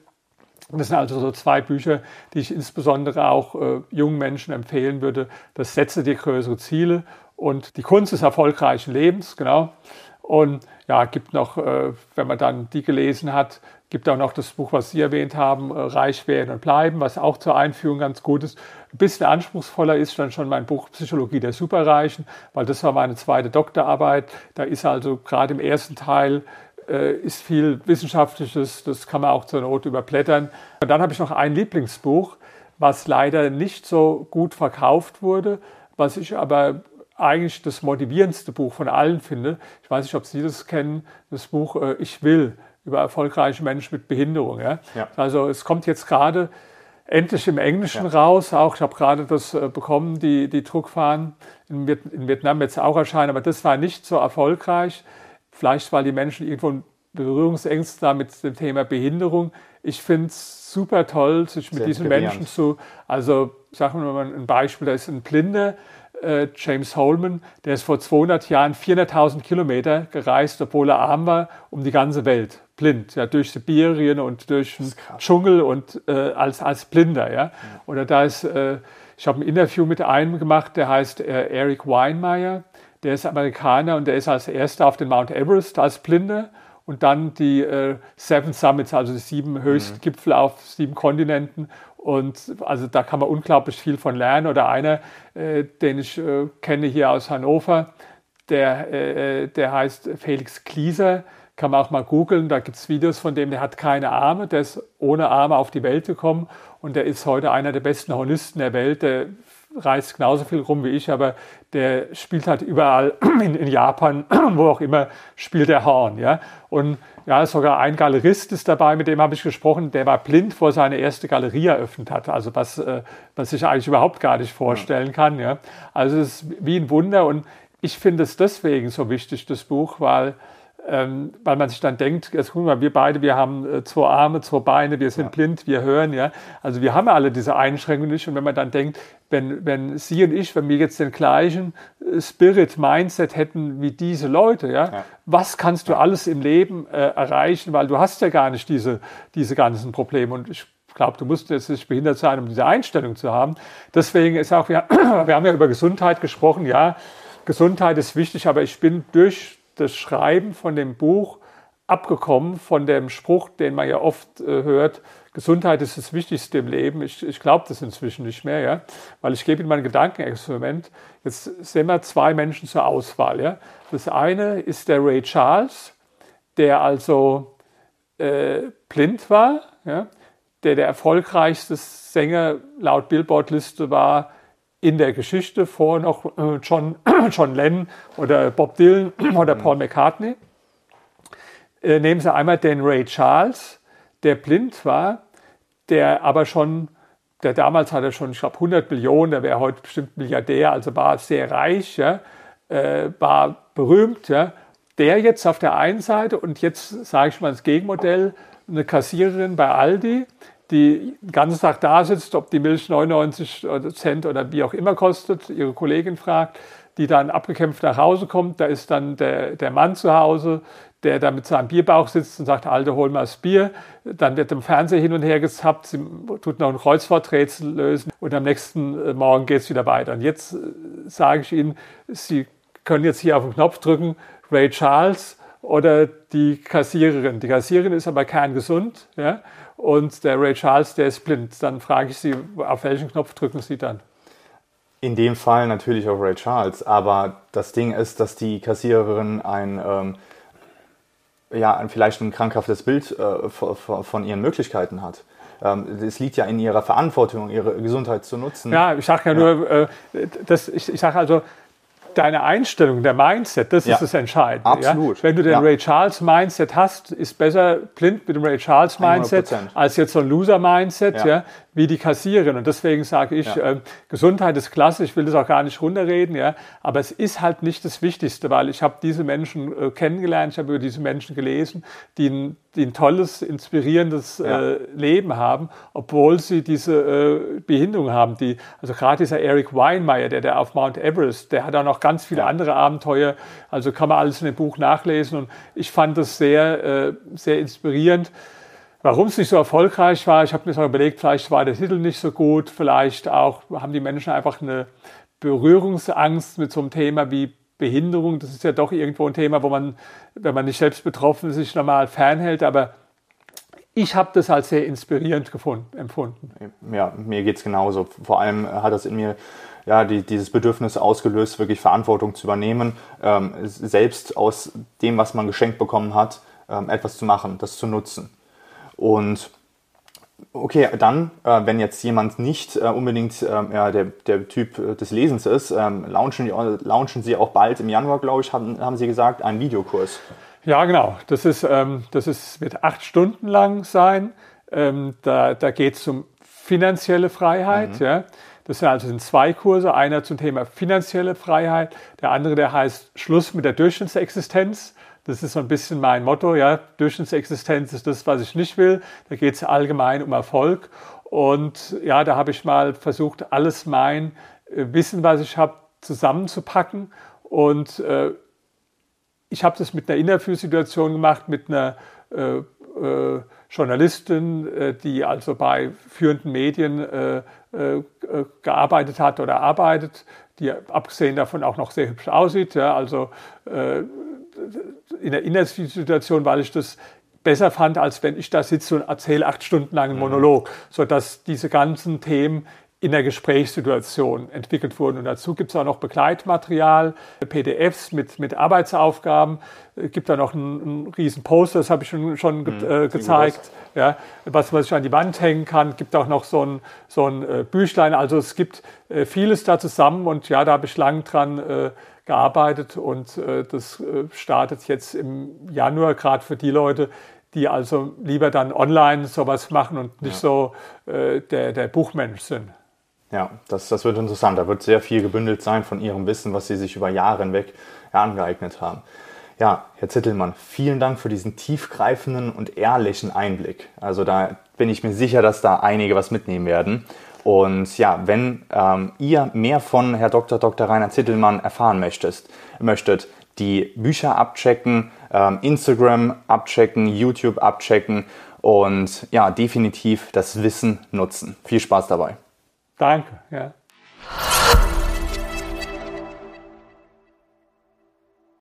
das sind also so zwei Bücher, die ich insbesondere auch äh, jungen Menschen empfehlen würde. Das Setze dir größere Ziele und die Kunst des erfolgreichen Lebens, genau. Und ja, gibt noch, äh, wenn man dann die gelesen hat, gibt auch noch das Buch, was Sie erwähnt haben, äh, Reich werden und bleiben, was auch zur Einführung ganz gut ist. Ein bisschen anspruchsvoller ist dann schon mein Buch Psychologie der Superreichen, weil das war meine zweite Doktorarbeit. Da ist also gerade im ersten Teil ist viel Wissenschaftliches, das kann man auch zur Not überblättern. Und dann habe ich noch ein Lieblingsbuch, was leider nicht so gut verkauft wurde, was ich aber eigentlich das motivierendste Buch von allen finde. Ich weiß nicht, ob Sie das kennen, das Buch äh, Ich will über erfolgreiche Menschen mit Behinderung. Ja? ja. Also es kommt jetzt gerade endlich im Englischen ja. raus. Auch ich habe gerade das äh, bekommen, die, die Druckfahnen in, Vietnam jetzt auch erscheinen, aber das war nicht so erfolgreich. Vielleicht, weil die Menschen irgendwo Berührungsängste haben mit dem Thema Behinderung. Ich finde es super toll, sich mit Sehr diesen Menschen zu, also sagen wir mal ein Beispiel, da ist ein Blinder, äh, James Holman, der ist vor 200 Jahren 400.000 Kilometer gereist, obwohl er arm war, um die ganze Welt, blind, ja, durch Sibirien und durch den Dschungel und äh, als, als Blinder. Ja. Oder da ist, äh, ich habe ein Interview mit einem gemacht, der heißt äh, Eric Weinmeier, der ist Amerikaner und der ist als erster auf den Mount Everest als Blinder und dann die äh, Seven Summits, also die sieben höchsten mhm. Gipfel auf sieben Kontinenten. Und also da kann man unglaublich viel von lernen. Oder einer, äh, den ich äh, kenne hier aus Hannover, der, äh, der heißt Felix Klieser, kann man auch mal googeln. Da gibt es Videos von dem, der hat keine Arme, der ist ohne Arme auf die Welt gekommen und der ist heute einer der besten Hornisten der Welt. Der reist genauso viel rum wie ich, aber der spielt halt überall in, in Japan, wo auch immer, spielt er Horn. Ja? Und ja, sogar ein Galerist ist dabei, mit dem habe ich gesprochen, der war blind, vor seine erste Galerie eröffnet hat. Also was, äh, was ich eigentlich überhaupt gar nicht vorstellen kann. Ja? Also es ist wie ein Wunder und ich finde es deswegen so wichtig, das Buch, weil ähm, weil man sich dann denkt, jetzt wir mal, wir beide, wir haben äh, zwei Arme, zwei Beine, wir sind ja. blind, wir hören, ja. Also wir haben alle diese Einschränkungen nicht. Und wenn man dann denkt, wenn, wenn Sie und ich, wenn wir jetzt den gleichen äh, Spirit, Mindset hätten wie diese Leute, ja, ja. was kannst du ja. alles im Leben äh, erreichen, weil du hast ja gar nicht diese, diese ganzen Probleme. Und ich glaube, du musst jetzt nicht behindert sein, um diese Einstellung zu haben. Deswegen ist auch, wir, wir haben ja über Gesundheit gesprochen, ja, Gesundheit ist wichtig, aber ich bin durch das Schreiben von dem Buch abgekommen von dem Spruch, den man ja oft äh, hört, Gesundheit ist das Wichtigste im Leben. Ich, ich glaube das inzwischen nicht mehr, ja? weil ich gebe Ihnen mal ein Gedankenexperiment. Jetzt sehen wir zwei Menschen zur Auswahl. Ja? Das eine ist der Ray Charles, der also äh, blind war, ja? der der erfolgreichste Sänger laut Billboard-Liste war in der Geschichte vor noch äh, John, John Lennon oder Bob Dylan oder Paul McCartney. Äh, nehmen Sie einmal den Ray Charles, der blind war, der aber schon der damals hatte schon, ich glaube, 100 Millionen, der wäre heute bestimmt Milliardär, also war sehr reich, ja, äh, war berühmt. Ja. Der jetzt auf der einen Seite und jetzt sage ich mal das Gegenmodell, eine Kassiererin bei Aldi, die den ganzen Tag da sitzt, ob die Milch 99 Cent oder wie auch immer kostet, ihre Kollegin fragt, die dann abgekämpft nach Hause kommt, da ist dann der, der Mann zu Hause, der da mit seinem Bierbauch sitzt und sagt, Alter, hol mal das Bier. Dann wird im Fernseher hin und her gezappt, sie tut noch ein Kreuzworträtsel lösen und am nächsten äh, Morgen geht es wieder weiter. Und jetzt äh, sage ich Ihnen, Sie können jetzt hier auf den Knopf drücken, Ray Charles oder die Kassiererin. Die Kassiererin ist aber kerngesund ja? Und der Ray Charles, der ist blind. Dann frage ich Sie, auf welchen Knopf drücken Sie dann? In dem Fall natürlich auf Ray Charles, aber das Ding ist, dass die Kassiererin ein, ähm, ja, vielleicht ein krankhaftes Bild äh, von ihren Möglichkeiten hat. Ähm, es liegt ja in ihrer Verantwortung, ihre Gesundheit zu nutzen. Ja, ich sage ja, ja, nur, äh, das, ich, ich sage also, deine Einstellung, der Mindset, das ja. ist das Entscheidende. Absolut. Ja? Wenn du den ja. Ray Charles Mindset hast, ist besser blind mit dem Ray Charles Mindset 100%. als jetzt so ein Loser Mindset. Ja wie die kassieren. Und deswegen sage ich, äh, Gesundheit ist klasse, ich will das auch gar nicht runterreden, ja, aber es ist halt nicht das Wichtigste, weil ich habe diese Menschen äh, kennengelernt, ich habe über diese Menschen gelesen, die ein, die ein tolles, inspirierendes ja. äh, Leben haben, obwohl sie diese äh, Behinderung haben. Die, also gerade dieser Eric Weinmeier, der, der auf Mount Everest, der hat auch noch ganz viele andere Abenteuer, also kann man alles in dem Buch nachlesen und ich fand das sehr, äh, sehr inspirierend. Warum es nicht so erfolgreich war, ich habe mir so überlegt, vielleicht war der Titel nicht so gut, vielleicht auch haben die Menschen einfach eine Berührungsangst mit so einem Thema wie Behinderung. Das ist ja doch irgendwo ein Thema, wo man, wenn man nicht selbst betroffen ist, sich normal fernhält. Aber ich habe das als sehr inspirierend gefunden, empfunden. Ja, mir geht es genauso. Vor allem hat das in mir ja, die, dieses Bedürfnis ausgelöst, wirklich Verantwortung zu übernehmen, ähm, selbst aus dem, was man geschenkt bekommen hat, ähm, etwas zu machen, das zu nutzen. Und okay, dann, äh, wenn jetzt jemand nicht äh, unbedingt äh, ja, der, der Typ äh, des Lesens ist, ähm, launchen, launchen Sie auch bald im Januar, glaube ich, haben, haben Sie gesagt, einen Videokurs. Ja, genau. Das, ist, ähm, das ist, wird acht Stunden lang sein. Ähm, da da geht es um finanzielle Freiheit. Mhm. Ja. Das sind also sind zwei Kurse. Einer zum Thema finanzielle Freiheit, der andere, der heißt Schluss mit der Durchschnittsexistenz. Das ist so ein bisschen mein Motto, ja, Durchschnittsexistenz ist das, was ich nicht will. Da geht es allgemein um Erfolg. Und ja, da habe ich mal versucht, alles mein äh, Wissen, was ich habe, zusammenzupacken. Und äh, ich habe das mit einer Interviewsituation gemacht, mit einer äh, äh, Journalistin, äh, die also bei führenden Medien äh, gearbeitet hat oder arbeitet, die abgesehen davon auch noch sehr hübsch aussieht. Ja, also in der Inhaltssituation, weil ich das besser fand, als wenn ich da sitze und erzähle acht Stunden lang einen mhm. Monolog, sodass diese ganzen Themen in der Gesprächssituation entwickelt wurden. Und dazu gibt es auch noch Begleitmaterial, PDFs mit, mit Arbeitsaufgaben. Es äh, gibt da noch einen, einen riesen Poster, das habe ich schon, schon ge mhm, äh, gezeigt, ja, was man sich an die Wand hängen kann. Es gibt auch noch so ein, so ein äh, Büchlein. Also es gibt äh, vieles da zusammen und ja, da habe ich lang dran äh, gearbeitet und äh, das äh, startet jetzt im Januar, gerade für die Leute, die also lieber dann online sowas machen und nicht ja. so äh, der, der Buchmensch sind. Ja, das, das wird interessant. Da wird sehr viel gebündelt sein von Ihrem Wissen, was Sie sich über Jahre hinweg angeeignet haben. Ja, Herr Zittelmann, vielen Dank für diesen tiefgreifenden und ehrlichen Einblick. Also da bin ich mir sicher, dass da einige was mitnehmen werden. Und ja, wenn ähm, ihr mehr von Herr Dr. Dr. Rainer Zittelmann erfahren möchtet, möchtet die Bücher abchecken, ähm, Instagram abchecken, YouTube abchecken und ja, definitiv das Wissen nutzen. Viel Spaß dabei. Danke, ja.